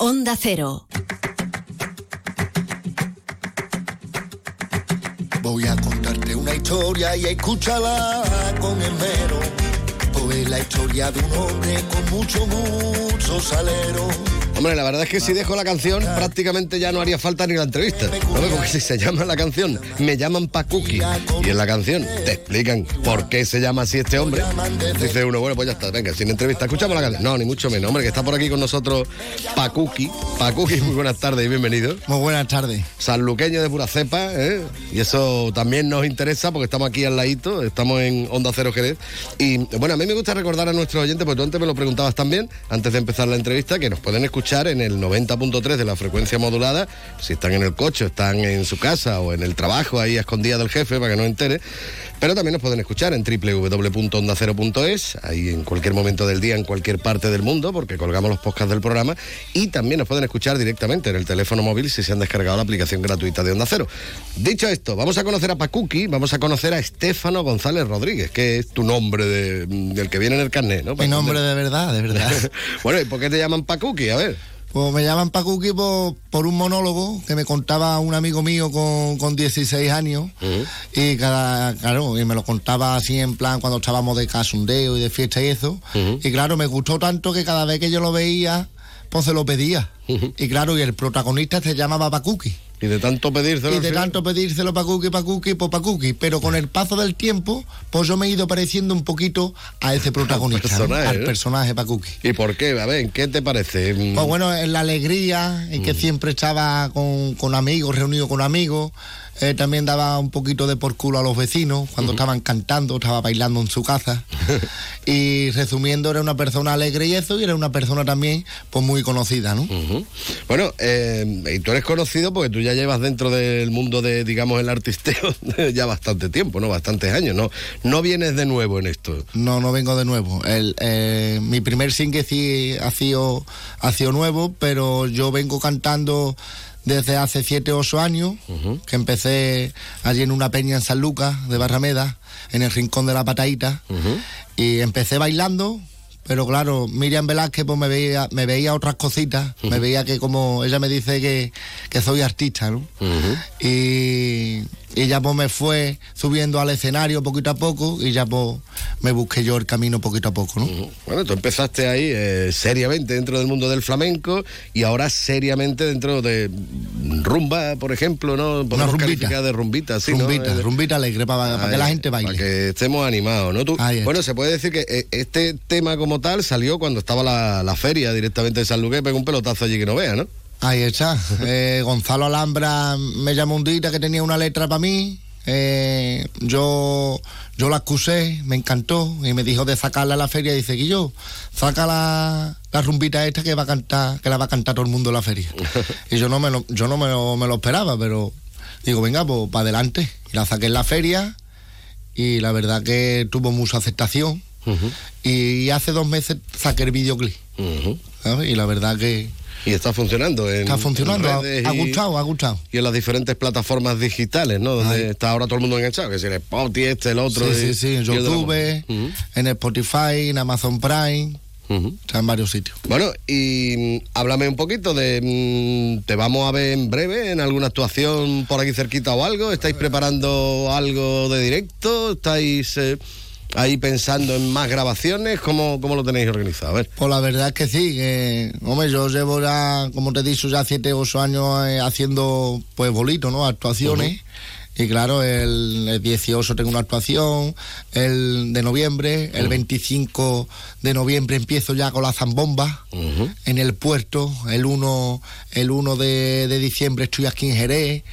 Speaker 2: Onda Cero.
Speaker 35: Voy a contarte una historia y escúchala con esmero. Pues la historia de un hombre con mucho, mucho salero.
Speaker 3: Hombre, la verdad es que si dejo la canción, prácticamente ya no haría falta ni la entrevista. ¿no? Porque si se llama la canción, me llaman Pacuki. Y en la canción te explican por qué se llama así este hombre. Dice uno, bueno, pues ya está, venga, sin entrevista, escuchamos la canción. No, ni mucho menos, hombre, que está por aquí con nosotros Pacuki. Pacuki, muy buenas tardes y bienvenido.
Speaker 36: Muy buenas tardes.
Speaker 3: Sanluqueño de pura cepa, ¿eh? Y eso también nos interesa porque estamos aquí al ladito, estamos en Onda Cero Jerez. Y bueno, a mí me gusta recordar a nuestros oyentes, porque tú antes me lo preguntabas también, antes de empezar la entrevista, que nos pueden escuchar en el 90.3 de la frecuencia modulada, si están en el coche, están en su casa o en el trabajo, ahí a escondida del jefe para que no entere. Pero también nos pueden escuchar en www.ondacero.es, ahí en cualquier momento del día, en cualquier parte del mundo, porque colgamos los podcasts del programa. Y también nos pueden escuchar directamente en el teléfono móvil si se han descargado la aplicación gratuita de Onda Cero. Dicho esto, vamos a conocer a Pacuki, vamos a conocer a Estefano González Rodríguez, que es tu nombre de- del que viene en el carnet, ¿no?
Speaker 36: Mi nombre de verdad, de verdad.
Speaker 3: bueno, ¿y por qué te llaman Pacuki? A ver.
Speaker 36: Pues me llaman Pacuki por, por un monólogo que me contaba un amigo mío con, con 16 años. Y cada, claro, y me lo contaba así en plan cuando estábamos de casundeo y de fiesta y eso. Y claro, me gustó tanto que cada vez que yo lo veía, pues se lo pedía. Y claro, y el protagonista se llamaba Pacuki.
Speaker 3: Y de tanto pedírselo.
Speaker 36: Y
Speaker 3: al
Speaker 36: de tanto pedírselo Pacuki, Pacuki, pues Pacuki. Pero con el paso del tiempo, pues yo me he ido pareciendo un poquito a ese protagonista, ¿no?
Speaker 3: personaje,
Speaker 36: al
Speaker 3: ¿no?
Speaker 36: personaje Pacuki.
Speaker 3: ¿Y por qué? A ver, ¿qué te parece? Mm,
Speaker 36: Pues bueno, en la alegría, en que siempre estaba con, con amigos, reunido con amigos. Eh, también daba un poquito de por culo a los vecinos cuando estaban cantando, estaba bailando en su casa. y resumiendo, era una persona alegre y eso, y era una persona también pues muy conocida, ¿no?
Speaker 3: Bueno, eh, y tú eres conocido porque tú ya llevas dentro del mundo de, digamos, el artisteo ya bastante tiempo, ¿no? Bastantes años, ¿no? No vienes de nuevo en esto.
Speaker 36: No, no vengo de nuevo. El, eh, mi primer single sí ha sido, ha sido nuevo, pero yo vengo cantando desde hace siete o ocho años, que empecé allí en una peña en San Lucas, de Barrameda, en el rincón de la patadita, y empecé bailando. Pero claro, Miriam Velázquez pues me veía, me veía otras cositas, me veía que como ella me dice que, que soy artista, ¿no? y, y ya pues me fue subiendo al escenario poquito a poco y ya pues me busqué yo el camino poquito a poco, ¿no?
Speaker 3: Bueno, tú empezaste ahí eh, seriamente dentro del mundo del flamenco y ahora seriamente dentro de rumba, por ejemplo, ¿no? Podemos
Speaker 36: rumbita.
Speaker 3: de rumbita, sí, ¿no?
Speaker 36: rumbita,
Speaker 3: Eh,
Speaker 36: rumbita alegre para, para que la gente baile.
Speaker 3: Para que estemos animados, ¿no? Tú- bueno, se puede decir que eh, este tema como salió cuando estaba la, la feria directamente de San Luque, pegó un pelotazo allí que no vea, ¿no?
Speaker 36: Ahí está. Eh, Gonzalo Alhambra me llamó un día que tenía una letra para mí. Eh, yo, yo la acusé, me encantó y me dijo de sacarla a la feria. Dice que yo, saca la, la rumbita esta que va a cantar, que la va a cantar todo el mundo en la feria. y yo no me lo, yo no me lo, me lo esperaba, pero digo, venga, pues para adelante. Y la saqué en la feria y la verdad que tuvo mucha aceptación. Y hace dos meses saqué el videoclip. ¿sabes? Y la verdad que
Speaker 3: Y está funcionando. En,
Speaker 36: está funcionando.
Speaker 3: en
Speaker 36: Ha,
Speaker 3: redes
Speaker 36: ha
Speaker 3: y-
Speaker 36: gustado, ha gustado.
Speaker 3: Y en las diferentes plataformas digitales, ¿no? Donde está ahora todo el mundo enganchado, que si el Spotify, este, el otro.
Speaker 36: Sí,
Speaker 3: y-
Speaker 36: sí, sí, en YouTube, en Spotify, en Amazon Prime. Está en varios sitios.
Speaker 3: Bueno, y mm, háblame un poquito de. mm, ¿Te vamos a ver en breve en alguna actuación por aquí cerquita o algo? ¿Estáis preparando algo de directo? ¿Estáis eh, ahí pensando en más grabaciones? ¿Cómo, cómo lo tenéis organizado? A ver.
Speaker 36: Pues la verdad es que sí, que, hombre, yo llevo ya, como te he dicho, ya siete o ocho años eh, haciendo, pues, bolitos, ¿no? Actuaciones. Y claro, el, el 18 tengo una actuación, el de noviembre, el 25 de noviembre empiezo ya con la zambomba en el puerto, el 1, el 1 de, de diciembre estoy aquí en Jerez.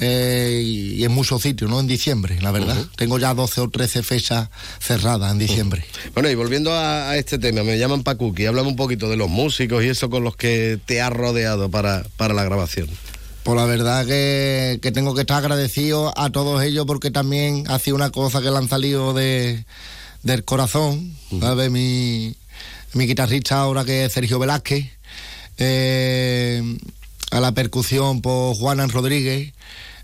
Speaker 36: Eh, y, y en muchos sitios, ¿no? En diciembre, la verdad. Tengo ya 12 o 13 fechas cerradas en diciembre.
Speaker 3: Bueno, y volviendo a, a este tema, me llaman Pacuki, háblame un poquito de los músicos y eso con los que te has rodeado para, para la grabación.
Speaker 36: Pues la verdad que, que tengo que estar agradecido a todos ellos porque también ha sido una cosa que le han salido de, del corazón. ¿sabes? Mi, mi guitarrista ahora que es Sergio Velázquez. eh, a la percusión por Juanan Rodríguez.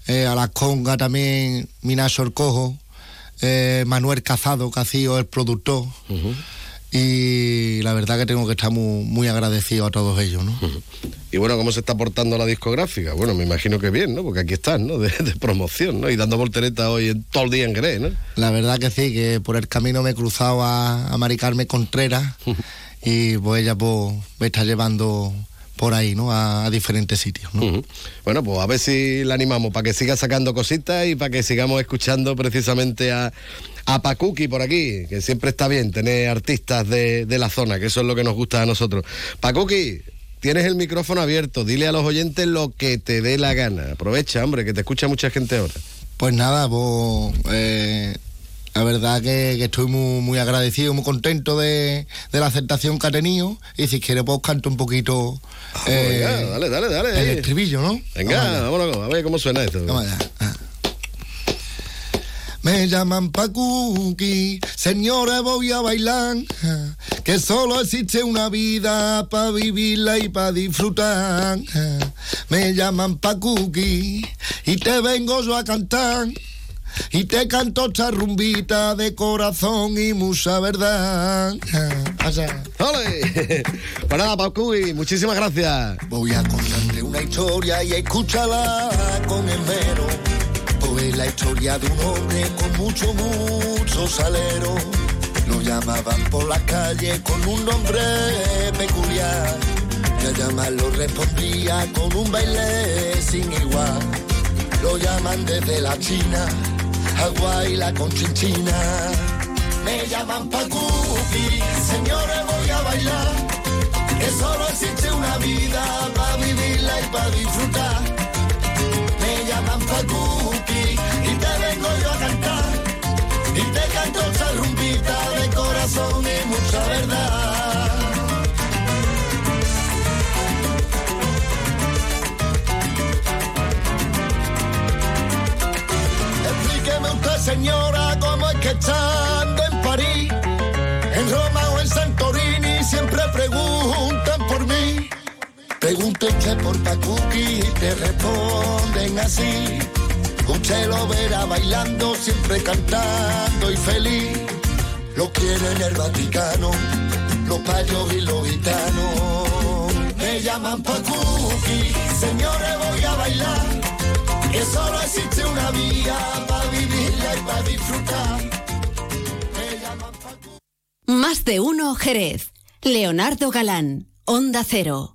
Speaker 36: eh, a la conga también Minas Orcojo. eh, Manuel Cazado, que ha sido el productor. Y la verdad que tengo que estar muy, muy agradecido a todos ellos, ¿no?
Speaker 3: Y bueno, ¿cómo se está portando la discográfica? Bueno, me imagino que bien, ¿no? Porque aquí estás, ¿no? De, de promoción, ¿no? Y dando volteretas hoy en, todo el día en Grey, ¿no?
Speaker 36: La verdad que sí, que por el camino me he cruzado a, a Mari Carmen Contreras y pues ella pues me está llevando por ahí, ¿no? A, a diferentes sitios, ¿no?
Speaker 3: Bueno, pues a ver si la animamos para que siga sacando cositas y para que sigamos escuchando precisamente a, a Pacuki por aquí, que siempre está bien tener artistas de, de la zona, que eso es lo que nos gusta a nosotros. Pacuki, tienes el micrófono abierto, dile a los oyentes lo que te dé la gana. Aprovecha, hombre, que te escucha mucha gente ahora.
Speaker 36: Pues nada, pues eh, la verdad que, que estoy muy, muy agradecido, muy contento de, de la aceptación que ha tenido. Y si quiere, pues canto un poquito eh,
Speaker 3: venga, dale, dale, dale.
Speaker 36: el estribillo, ¿no?
Speaker 3: Venga, vámonos, a ver cómo suena esto.
Speaker 36: Vamos allá. Ah. Me llaman Pacuki, señores voy a bailar, que solo existe una vida para vivirla y para disfrutar. Me llaman Pacuki y te vengo yo a cantar. Y te canto esta rumbita de corazón y mucha verdad. Allá.
Speaker 3: ¡Ole! Pues nada, muchísimas gracias.
Speaker 35: Voy a contarte una historia y escúchala con esmero. Pues la historia de un hombre con mucho, mucho salero. Lo llamaban por la calle con un nombre peculiar. Y a llamarlo respondía con un baile sin igual. Lo llaman desde la China, Hawái, la conchinchina. Me llaman Pacuki, señores voy a bailar. Que solo existe una vida para vivirla y para disfrutar. Me llaman Pacuki y te vengo yo a cantar. Y te canto esta rumbita de corazón y mucha verdad. Señora, cómo es que estando en París, en Roma o en Santorini, siempre preguntan por mí. Pregunte usted por Pacuki y te responden así. Usted lo verá bailando, siempre cantando y feliz. Lo quieren en el Vaticano, los payos y los gitanos. Me llaman Pacuki, señores voy a bailar. Que solo existe una vía para vivirla
Speaker 2: Más de uno Jerez. Leonardo Galán, Onda Cero.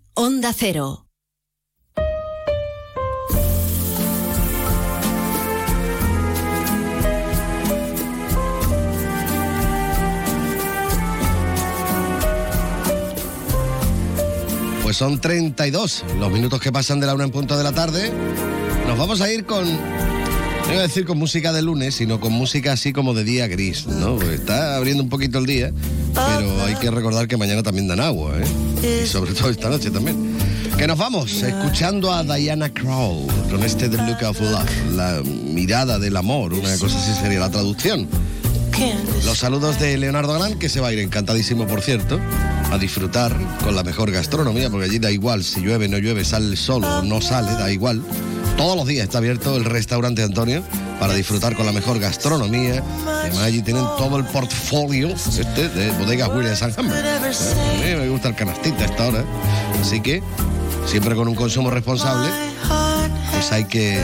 Speaker 2: Onda Cero.
Speaker 3: Pues son 32 los minutos que pasan de la una en punto de la tarde. Nos vamos a ir con, no voy a decir con música de lunes, sino con música así como de día gris, ¿no? Porque está abriendo un poquito el día, pero hay que recordar que mañana también dan agua, ¿eh? Y sobre todo esta noche también. Que nos vamos escuchando a Diana Crow con este The Look of Love, la mirada del amor, una cosa así sería la traducción. Los saludos de Leonardo Galán, que se va a ir encantadísimo, por cierto, a disfrutar con la mejor gastronomía, porque allí da igual si llueve, no llueve, sale el sol o no sale, da igual. Todos los días está abierto el restaurante Antonio para disfrutar con la mejor gastronomía. Además, allí tienen todo el portfolio este de bodegas Williams and Humber. A mí me gusta el canastita a esta hora. Así que, siempre con un consumo responsable, pues hay que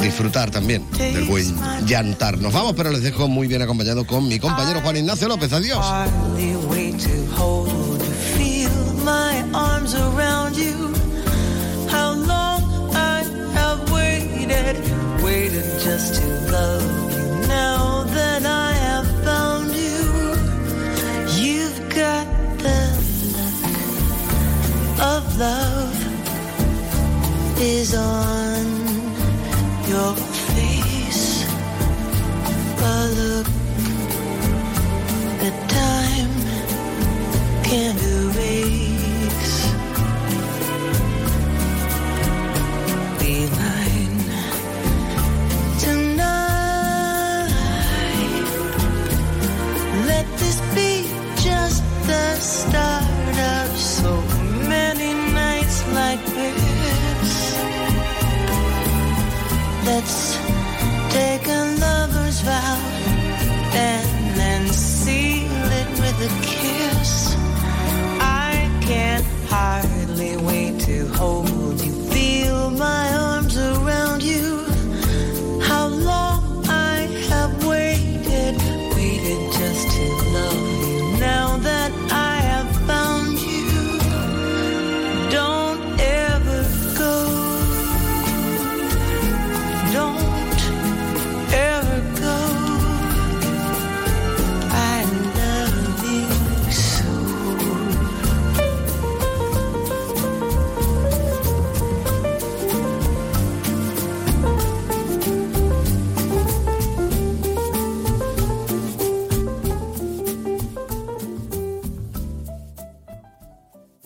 Speaker 3: disfrutar también del buen llantar. Nos vamos, pero les dejo muy bien acompañado con mi compañero Juan Ignacio López. Adiós.
Speaker 37: waited, waited just to love you. Now that I have found you, you've got the look of love is on your face. A look that time can't erase. a lover's vow and then seal it with a kiss. I can't hardly wait.